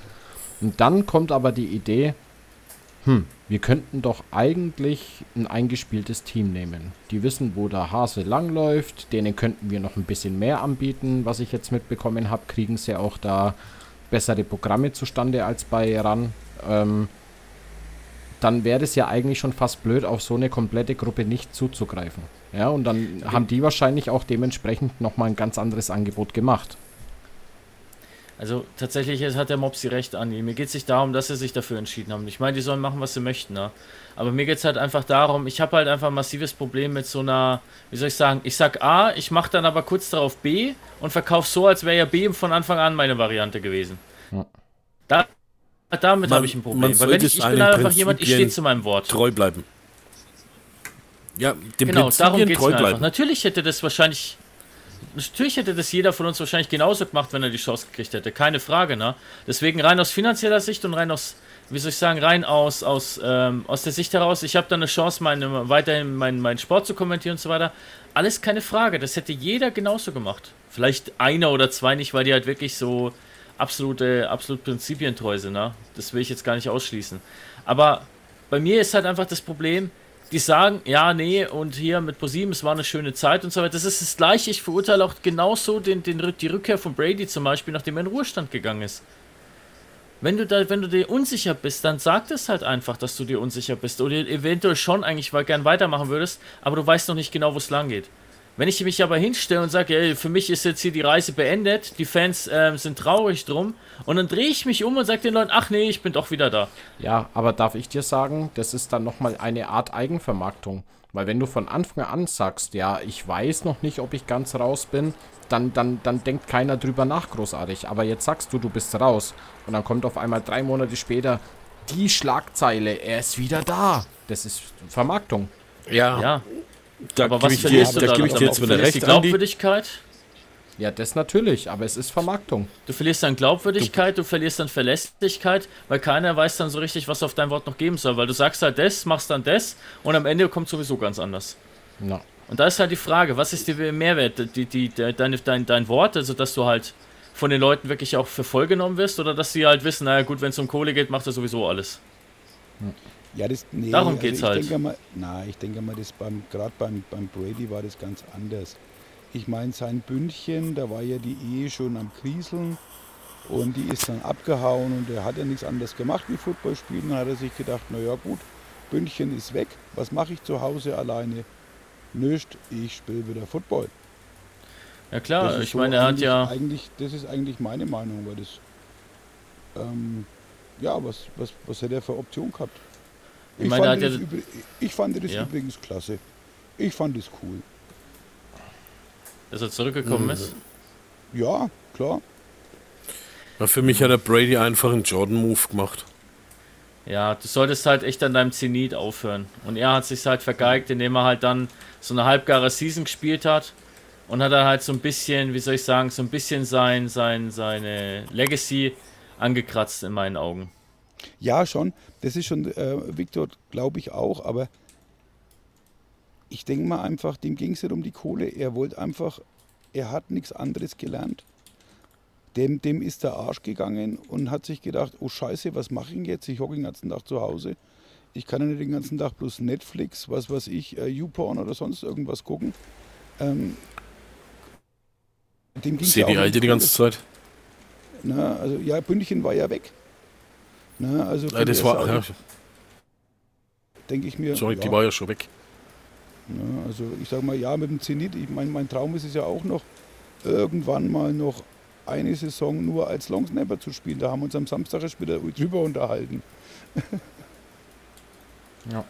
Und dann kommt aber die Idee, hm, wir könnten doch eigentlich ein eingespieltes Team nehmen. Die wissen, wo der Hase langläuft, denen könnten wir noch ein bisschen mehr anbieten, was ich jetzt mitbekommen habe, kriegen sie auch da bessere Programme zustande als bei RAN. Ähm, dann wäre es ja eigentlich schon fast blöd, auf so eine komplette Gruppe nicht zuzugreifen. Ja, und dann haben die wahrscheinlich auch dementsprechend nochmal ein ganz anderes Angebot gemacht. Also tatsächlich hat der Mopsi recht, Andi. Mir geht es nicht darum, dass sie sich dafür entschieden haben. Ich meine, die sollen machen, was sie möchten. Ne? Aber mir geht es halt einfach darum, ich habe halt einfach ein massives Problem mit so einer, wie soll ich sagen, ich sag A, ich mache dann aber kurz darauf B und verkaufe so, als wäre ja B von Anfang an meine Variante gewesen. Ja. Da, damit habe ich ein Problem. Weil wenn ich, ich bin halt einfach jemand, ich stehe zu meinem Wort. Treu bleiben. Ja, dem Genau, darum geht es einfach. Natürlich hätte das wahrscheinlich. Natürlich hätte das jeder von uns wahrscheinlich genauso gemacht, wenn er die Chance gekriegt hätte. Keine Frage, ne? Deswegen rein aus finanzieller Sicht und rein aus, wie soll ich sagen, rein aus, aus, ähm, aus der Sicht heraus, ich habe dann eine Chance, meine, weiterhin meinen meinen Sport zu kommentieren und so weiter. Alles keine Frage. Das hätte jeder genauso gemacht. Vielleicht einer oder zwei nicht, weil die halt wirklich so absolute, absolut prinzipientreu sind, ne? Das will ich jetzt gar nicht ausschließen. Aber bei mir ist halt einfach das Problem, die sagen, ja, nee, und hier mit ProSieben, es war eine schöne Zeit und so weiter. Das ist das Gleiche. Ich verurteile auch genauso den, den, die Rückkehr von Brady zum Beispiel, nachdem er in Ruhestand gegangen ist. wenn du da, wenn du dir unsicher bist, dann sag es halt einfach, dass du dir unsicher bist oder eventuell schon eigentlich gern weitermachen würdest, aber du weißt noch nicht genau, wo es lang geht. Wenn ich mich aber hinstelle und sage, ey, für mich ist jetzt hier die Reise beendet, die Fans äh, sind traurig drum, und dann drehe ich mich um und sage den Leuten, ach nee, ich bin doch wieder da. Ja, aber darf ich dir sagen, das ist dann nochmal eine Art Eigenvermarktung. Weil wenn du von Anfang an sagst, ja, ich weiß noch nicht, ob ich ganz raus bin, dann, dann, dann denkt keiner drüber nach großartig. Aber jetzt sagst du, du bist raus. Und dann kommt auf einmal drei Monate später die Schlagzeile, er ist wieder da. Das ist Vermarktung. Ja. Ja, Da aber was ich dir, verlierst du da gebe ich dir jetzt wieder verlierst recht, die. Glaubwürdigkeit. Ja, das natürlich, aber es ist Vermarktung. Du verlierst dann Glaubwürdigkeit, du verlierst dann Verlässlichkeit, weil keiner weiß dann so richtig, was auf dein Wort noch geben soll. Weil du sagst halt das, machst dann das und am Ende kommt sowieso ganz anders. Ja. Und da ist halt die Frage, was ist dir Mehrwert? Die, die, de- deine, dein, dein Wort, also dass du halt von den Leuten wirklich auch für voll genommen wirst oder dass sie halt wissen, naja gut, wenn es um Kohle geht, macht er sowieso alles. Ja, das, nee, Darum also geht's ich halt. Denke mal, na, ich denke mal, das beim, gerade beim, beim Brady war das ganz anders. Ich meine, sein Bündchen, da war ja die Ehe schon am Krieseln und die ist dann abgehauen und er hat ja nichts anderes gemacht wie Football spielen. Dann hat er sich gedacht, naja gut, Bündchen ist weg, was mache ich zu Hause alleine? Nüscht, ich spiele wieder Football. Ja klar, ich so meine, er hat ja. Eigentlich, das ist eigentlich meine Meinung, weil das. Ähm, ja, was, was, was hätte er für Option gehabt? Ich meine, er fand das ja- ich fand das Ja. übrigens klasse. Ich fand es cool. dass er zurückgekommen ist. Ja, klar. Ja, für mich hat der Brady einfach einen Jordan-Move gemacht. Ja, du solltest halt echt an deinem Zenit aufhören. Und er hat sich halt vergeigt, indem er halt dann so eine halbgare Season gespielt hat und hat dann halt so ein bisschen, wie soll ich sagen, so ein bisschen sein, sein, seine Legacy angekratzt in meinen Augen. Ja, schon. Das ist schon, äh, Victor, glaube ich auch, aber ich denke mal einfach, dem ging es nicht um die Kohle. Er wollte einfach, er hat nichts anderes gelernt. Dem, dem ist der Arsch gegangen und hat sich gedacht, oh Scheiße, was mache ich denn jetzt? Ich hocke den ganzen Tag zu Hause. Ich kann ja nicht den ganzen Tag bloß Netflix, was weiß ich, äh, YouPorn oder sonst irgendwas gucken. Ähm, dem ging's Sehe ja die auch Alte die ganze Zeit. Na, also ja, Bündchen war ja weg. Na, also Äh, das war, ja, denke ich mir. sorry, ja, die war ja schon weg. Ja, also ich sage mal, ja, mit dem Zenit, ich mein, mein Traum ist es ja auch noch, irgendwann mal noch eine Saison nur als Longsnapper zu spielen. Da haben wir uns am Samstag erst wieder drüber unterhalten. Ja.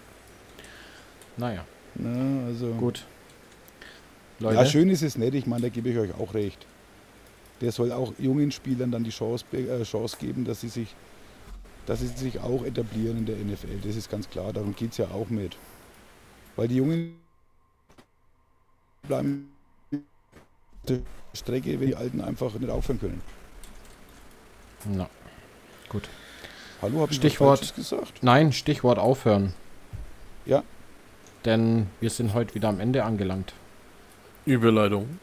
Naja, Na, also, gut. Leute, Ja, schön ist es nicht, ich meine, da gebe ich euch auch recht. Der soll auch jungen Spielern dann die Chance, äh, Chance geben, dass sie, sich, dass sie sich auch etablieren in der NFL. Das ist ganz klar, darum geht es ja auch mit. Weil die Jungen bleiben auf der Strecke, wenn die Alten einfach nicht aufhören können. Na, gut. Hallo, habe ich Stichwort- gesagt? Nein, Stichwort aufhören. Ja. Denn wir sind heute wieder am Ende angelangt. Überleitung.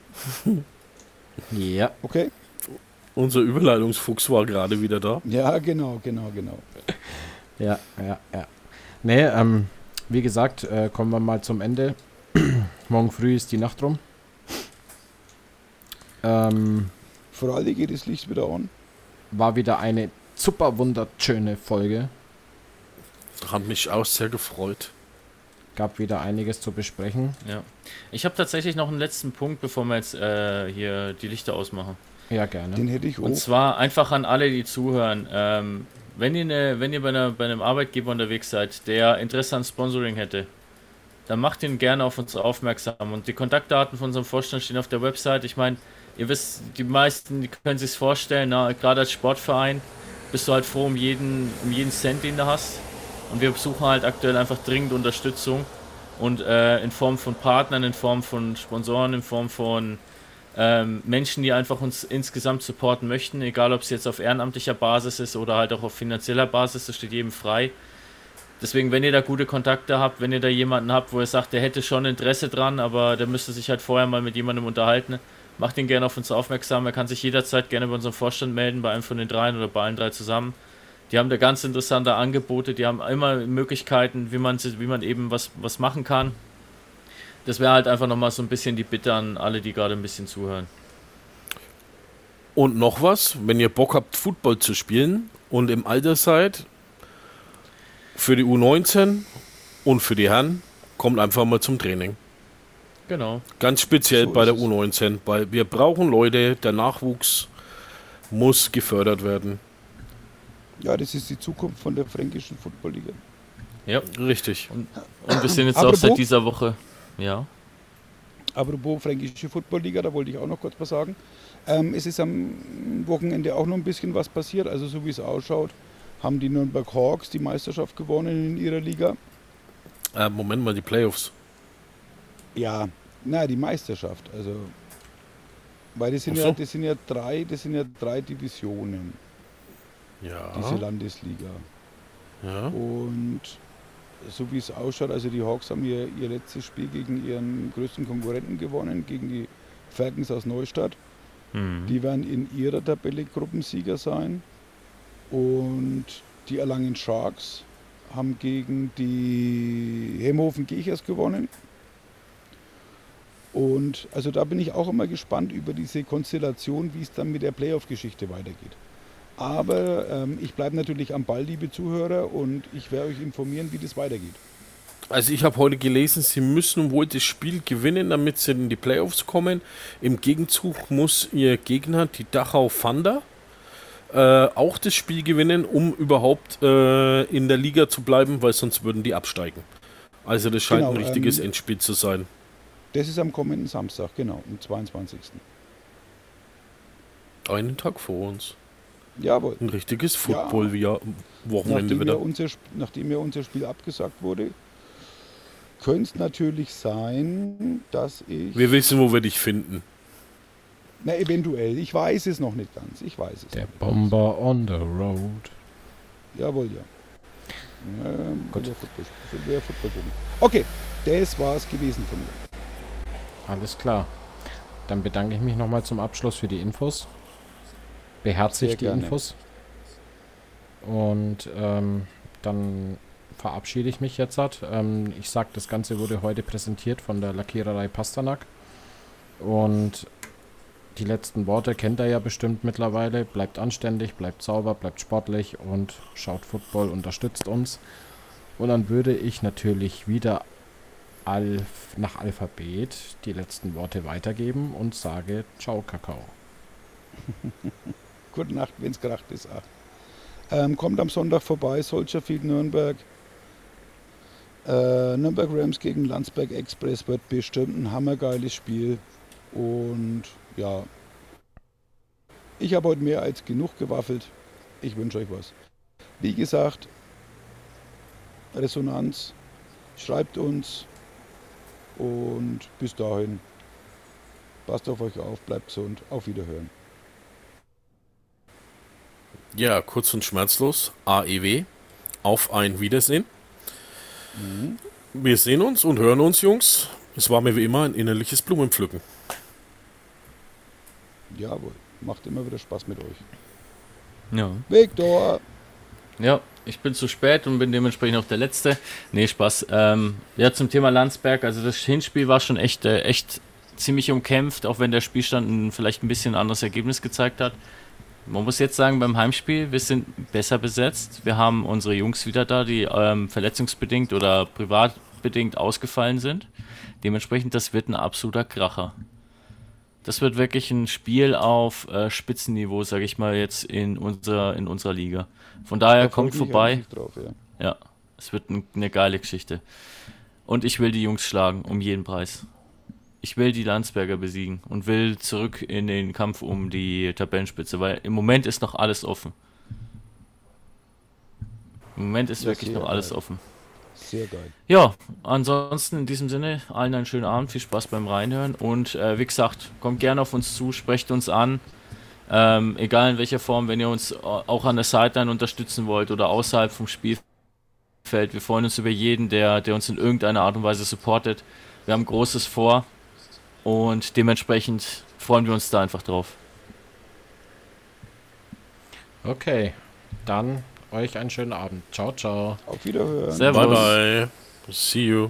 Ja. Okay. Unser Überleitungsfuchs war gerade wieder da. Ja, genau, genau, genau. Ja, ja, ja. Nee, ähm, wie gesagt, äh, kommen wir mal zum Ende. Morgen früh ist die Nacht rum. Ähm, Für alle geht das Licht wieder an. war wieder eine super wunderschöne Folge. Hat mich auch sehr gefreut. Gab wieder einiges zu besprechen. Ja. Ich habe tatsächlich noch einen letzten Punkt, bevor wir jetzt äh, hier die Lichter ausmachen. Ja, gerne. Den hätte ich auch. Und zwar einfach an alle, die zuhören. Ähm, wenn ihr, eine, wenn ihr bei, einer, bei einem Arbeitgeber unterwegs seid, der Interesse an Sponsoring hätte, dann macht ihn gerne auf uns aufmerksam. Und die Kontaktdaten von unserem Vorstand stehen auf der Website. Ich meine, ihr wisst, die meisten die können sich vorstellen, na, gerade als Sportverein bist du halt froh um jeden, um jeden Cent, den du hast. Und wir suchen halt aktuell einfach dringend Unterstützung. Und äh, in Form von Partnern, in Form von Sponsoren, in Form von ähm, Menschen, die einfach uns insgesamt supporten möchten, egal ob es jetzt auf ehrenamtlicher Basis ist oder halt auch auf finanzieller Basis, das steht jedem frei. Deswegen, wenn ihr da gute Kontakte habt, wenn ihr da jemanden habt, wo ihr sagt, der hätte schon Interesse dran, aber der müsste sich halt vorher mal mit jemandem unterhalten, macht ihn gerne auf uns aufmerksam. Er kann sich jederzeit gerne bei unserem Vorstand melden, bei einem von den dreien oder bei allen drei zusammen. Die haben da ganz interessante Angebote, die haben immer Möglichkeiten, wie man, wie man eben was, was machen kann. Das wäre halt einfach nochmal so ein bisschen die Bitte an alle, die gerade ein bisschen zuhören. Und noch was, wenn ihr Bock habt, Football zu spielen, Und im Alter seid, für die U19 und für die Herren, kommt einfach mal zum Training. Genau. Ganz speziell So bei der ist es. U19, weil wir brauchen Leute, der Nachwuchs muss gefördert werden. Ja, das ist die Zukunft von der fränkischen Footballliga. Ja. Richtig. Und wir sind jetzt auch seit dieser Woche. Ja. Apropos fränkische Footballliga, da wollte ich auch noch kurz was sagen. Ähm, es ist am Wochenende auch noch ein bisschen was passiert. Also so wie es ausschaut, haben die Nürnberg Hawks die Meisterschaft gewonnen in ihrer Liga. Äh, Moment mal, die Playoffs. Ja, na die Meisterschaft. Also weil das sind, so. ja, das sind ja drei, das sind ja drei Divisionen, Ja. diese Landesliga. ja. Und so wie es ausschaut, also die Hawks haben ihr, ihr letztes Spiel gegen ihren größten Konkurrenten gewonnen, gegen die Falcons aus Neustadt. Mhm. Die werden in ihrer Tabelle Gruppensieger sein. Und die Erlangen Sharks haben gegen die Hemhofen Gechers gewonnen. Und also da bin ich auch immer gespannt über diese Konstellation, wie es dann mit der Playoff-Geschichte weitergeht. Aber ähm, ich bleibe natürlich am Ball, liebe Zuhörer, und ich werde euch informieren, wie das weitergeht. Also ich habe heute gelesen, sie müssen wohl das Spiel gewinnen, damit sie in die Playoffs kommen. Im Gegenzug muss ihr Gegner, die Dachau Thunder, äh, auch das Spiel gewinnen, um überhaupt äh, in der Liga zu bleiben, weil sonst würden die absteigen. Also das scheint Genau, ein richtiges ähm, Endspiel zu sein. Das ist am kommenden Samstag, genau, am 22. Einen Tag vor uns. Jawohl. Ein richtiges Ja. Football-Wochenende Nachdem wieder. ja, unser, nachdem ja unser Spiel abgesagt wurde, könnte es natürlich sein, dass ich. Wir wissen, wo wir dich finden. na, eventuell. Ich weiß es noch nicht ganz. Ich weiß es Der noch nicht Bomber on the road. Ganz. Jawohl, ja. Ähm, Gut. der Football, der. Okay, das war es gewesen von mir. Alles klar. Dann bedanke ich mich nochmal zum Abschluss für die Infos. Beherzigt die. Infos. Und ähm, dann verabschiede ich mich jetzt. Halt. Ähm, ich sag, das Ganze wurde heute präsentiert von der Lackiererei Pasternak. Und die letzten Worte kennt er ja bestimmt mittlerweile. Bleibt anständig, bleibt sauber, bleibt sportlich und schaut Football, unterstützt uns. Und dann würde ich natürlich wieder Alf nach Alphabet die letzten Worte weitergeben und sage Ciao, Kakao. Gute Nacht, wenn es kracht ist. Ähm, kommt am Sonntag vorbei, Soldier Field Nürnberg. Äh, Nürnberg Rams gegen Landsberg Express wird bestimmt ein hammergeiles Spiel. Und ja, ich habe heute mehr als genug gewaffelt. Ich wünsche euch was. Wie gesagt, Resonanz, schreibt uns und bis dahin, passt auf euch auf, bleibt gesund, auf Wiederhören. Ja, kurz und schmerzlos. AEW. Auf ein Wiedersehen. Wir sehen uns und hören uns, Jungs. Es war mir wie immer ein innerliches Blumenpflücken. Jawohl, macht immer wieder Spaß mit euch. Ja. Victor! Ja, ich bin zu spät und bin dementsprechend auch der Letzte. Nee, Spaß. Ähm, ja, zum Thema Landsberg. Also das Hinspiel war schon echt, äh, echt ziemlich umkämpft, auch wenn der Spielstand ein, vielleicht ein bisschen anderes Ergebnis gezeigt hat. Man muss jetzt sagen, beim Heimspiel, wir sind besser besetzt. Wir haben unsere Jungs wieder da, die ähm, verletzungsbedingt oder privatbedingt ausgefallen sind. Dementsprechend, das wird ein absoluter Kracher. Das wird wirklich ein Spiel auf äh, Spitzenniveau, sage ich mal, jetzt in, unser, in unserer Liga. Von daher Da kommt vorbei. Drauf, ja. Ja, es wird ein, eine geile Geschichte. Und ich will die Jungs schlagen, um jeden Preis. Ich will die Landsberger besiegen und will zurück in den Kampf um die Tabellenspitze, weil im Moment ist noch alles offen. Im Moment ist Ja, wirklich noch alles geil. offen. Sehr geil. Ja, ansonsten in diesem Sinne, allen einen schönen Abend, viel Spaß beim Reinhören und äh, wie gesagt, kommt gerne auf uns zu, sprecht uns an. Ähm, egal in welcher Form, wenn ihr uns au- auch an der Sideline unterstützen wollt oder außerhalb vom Spielfeld. Wir freuen uns über jeden, der, der uns in irgendeiner Art und Weise supportet. Wir haben Großes vor und dementsprechend freuen wir uns da einfach drauf. Okay, dann euch einen schönen Abend. Ciao, ciao. Auf Wiederhören. Servus. Bye bye. See you.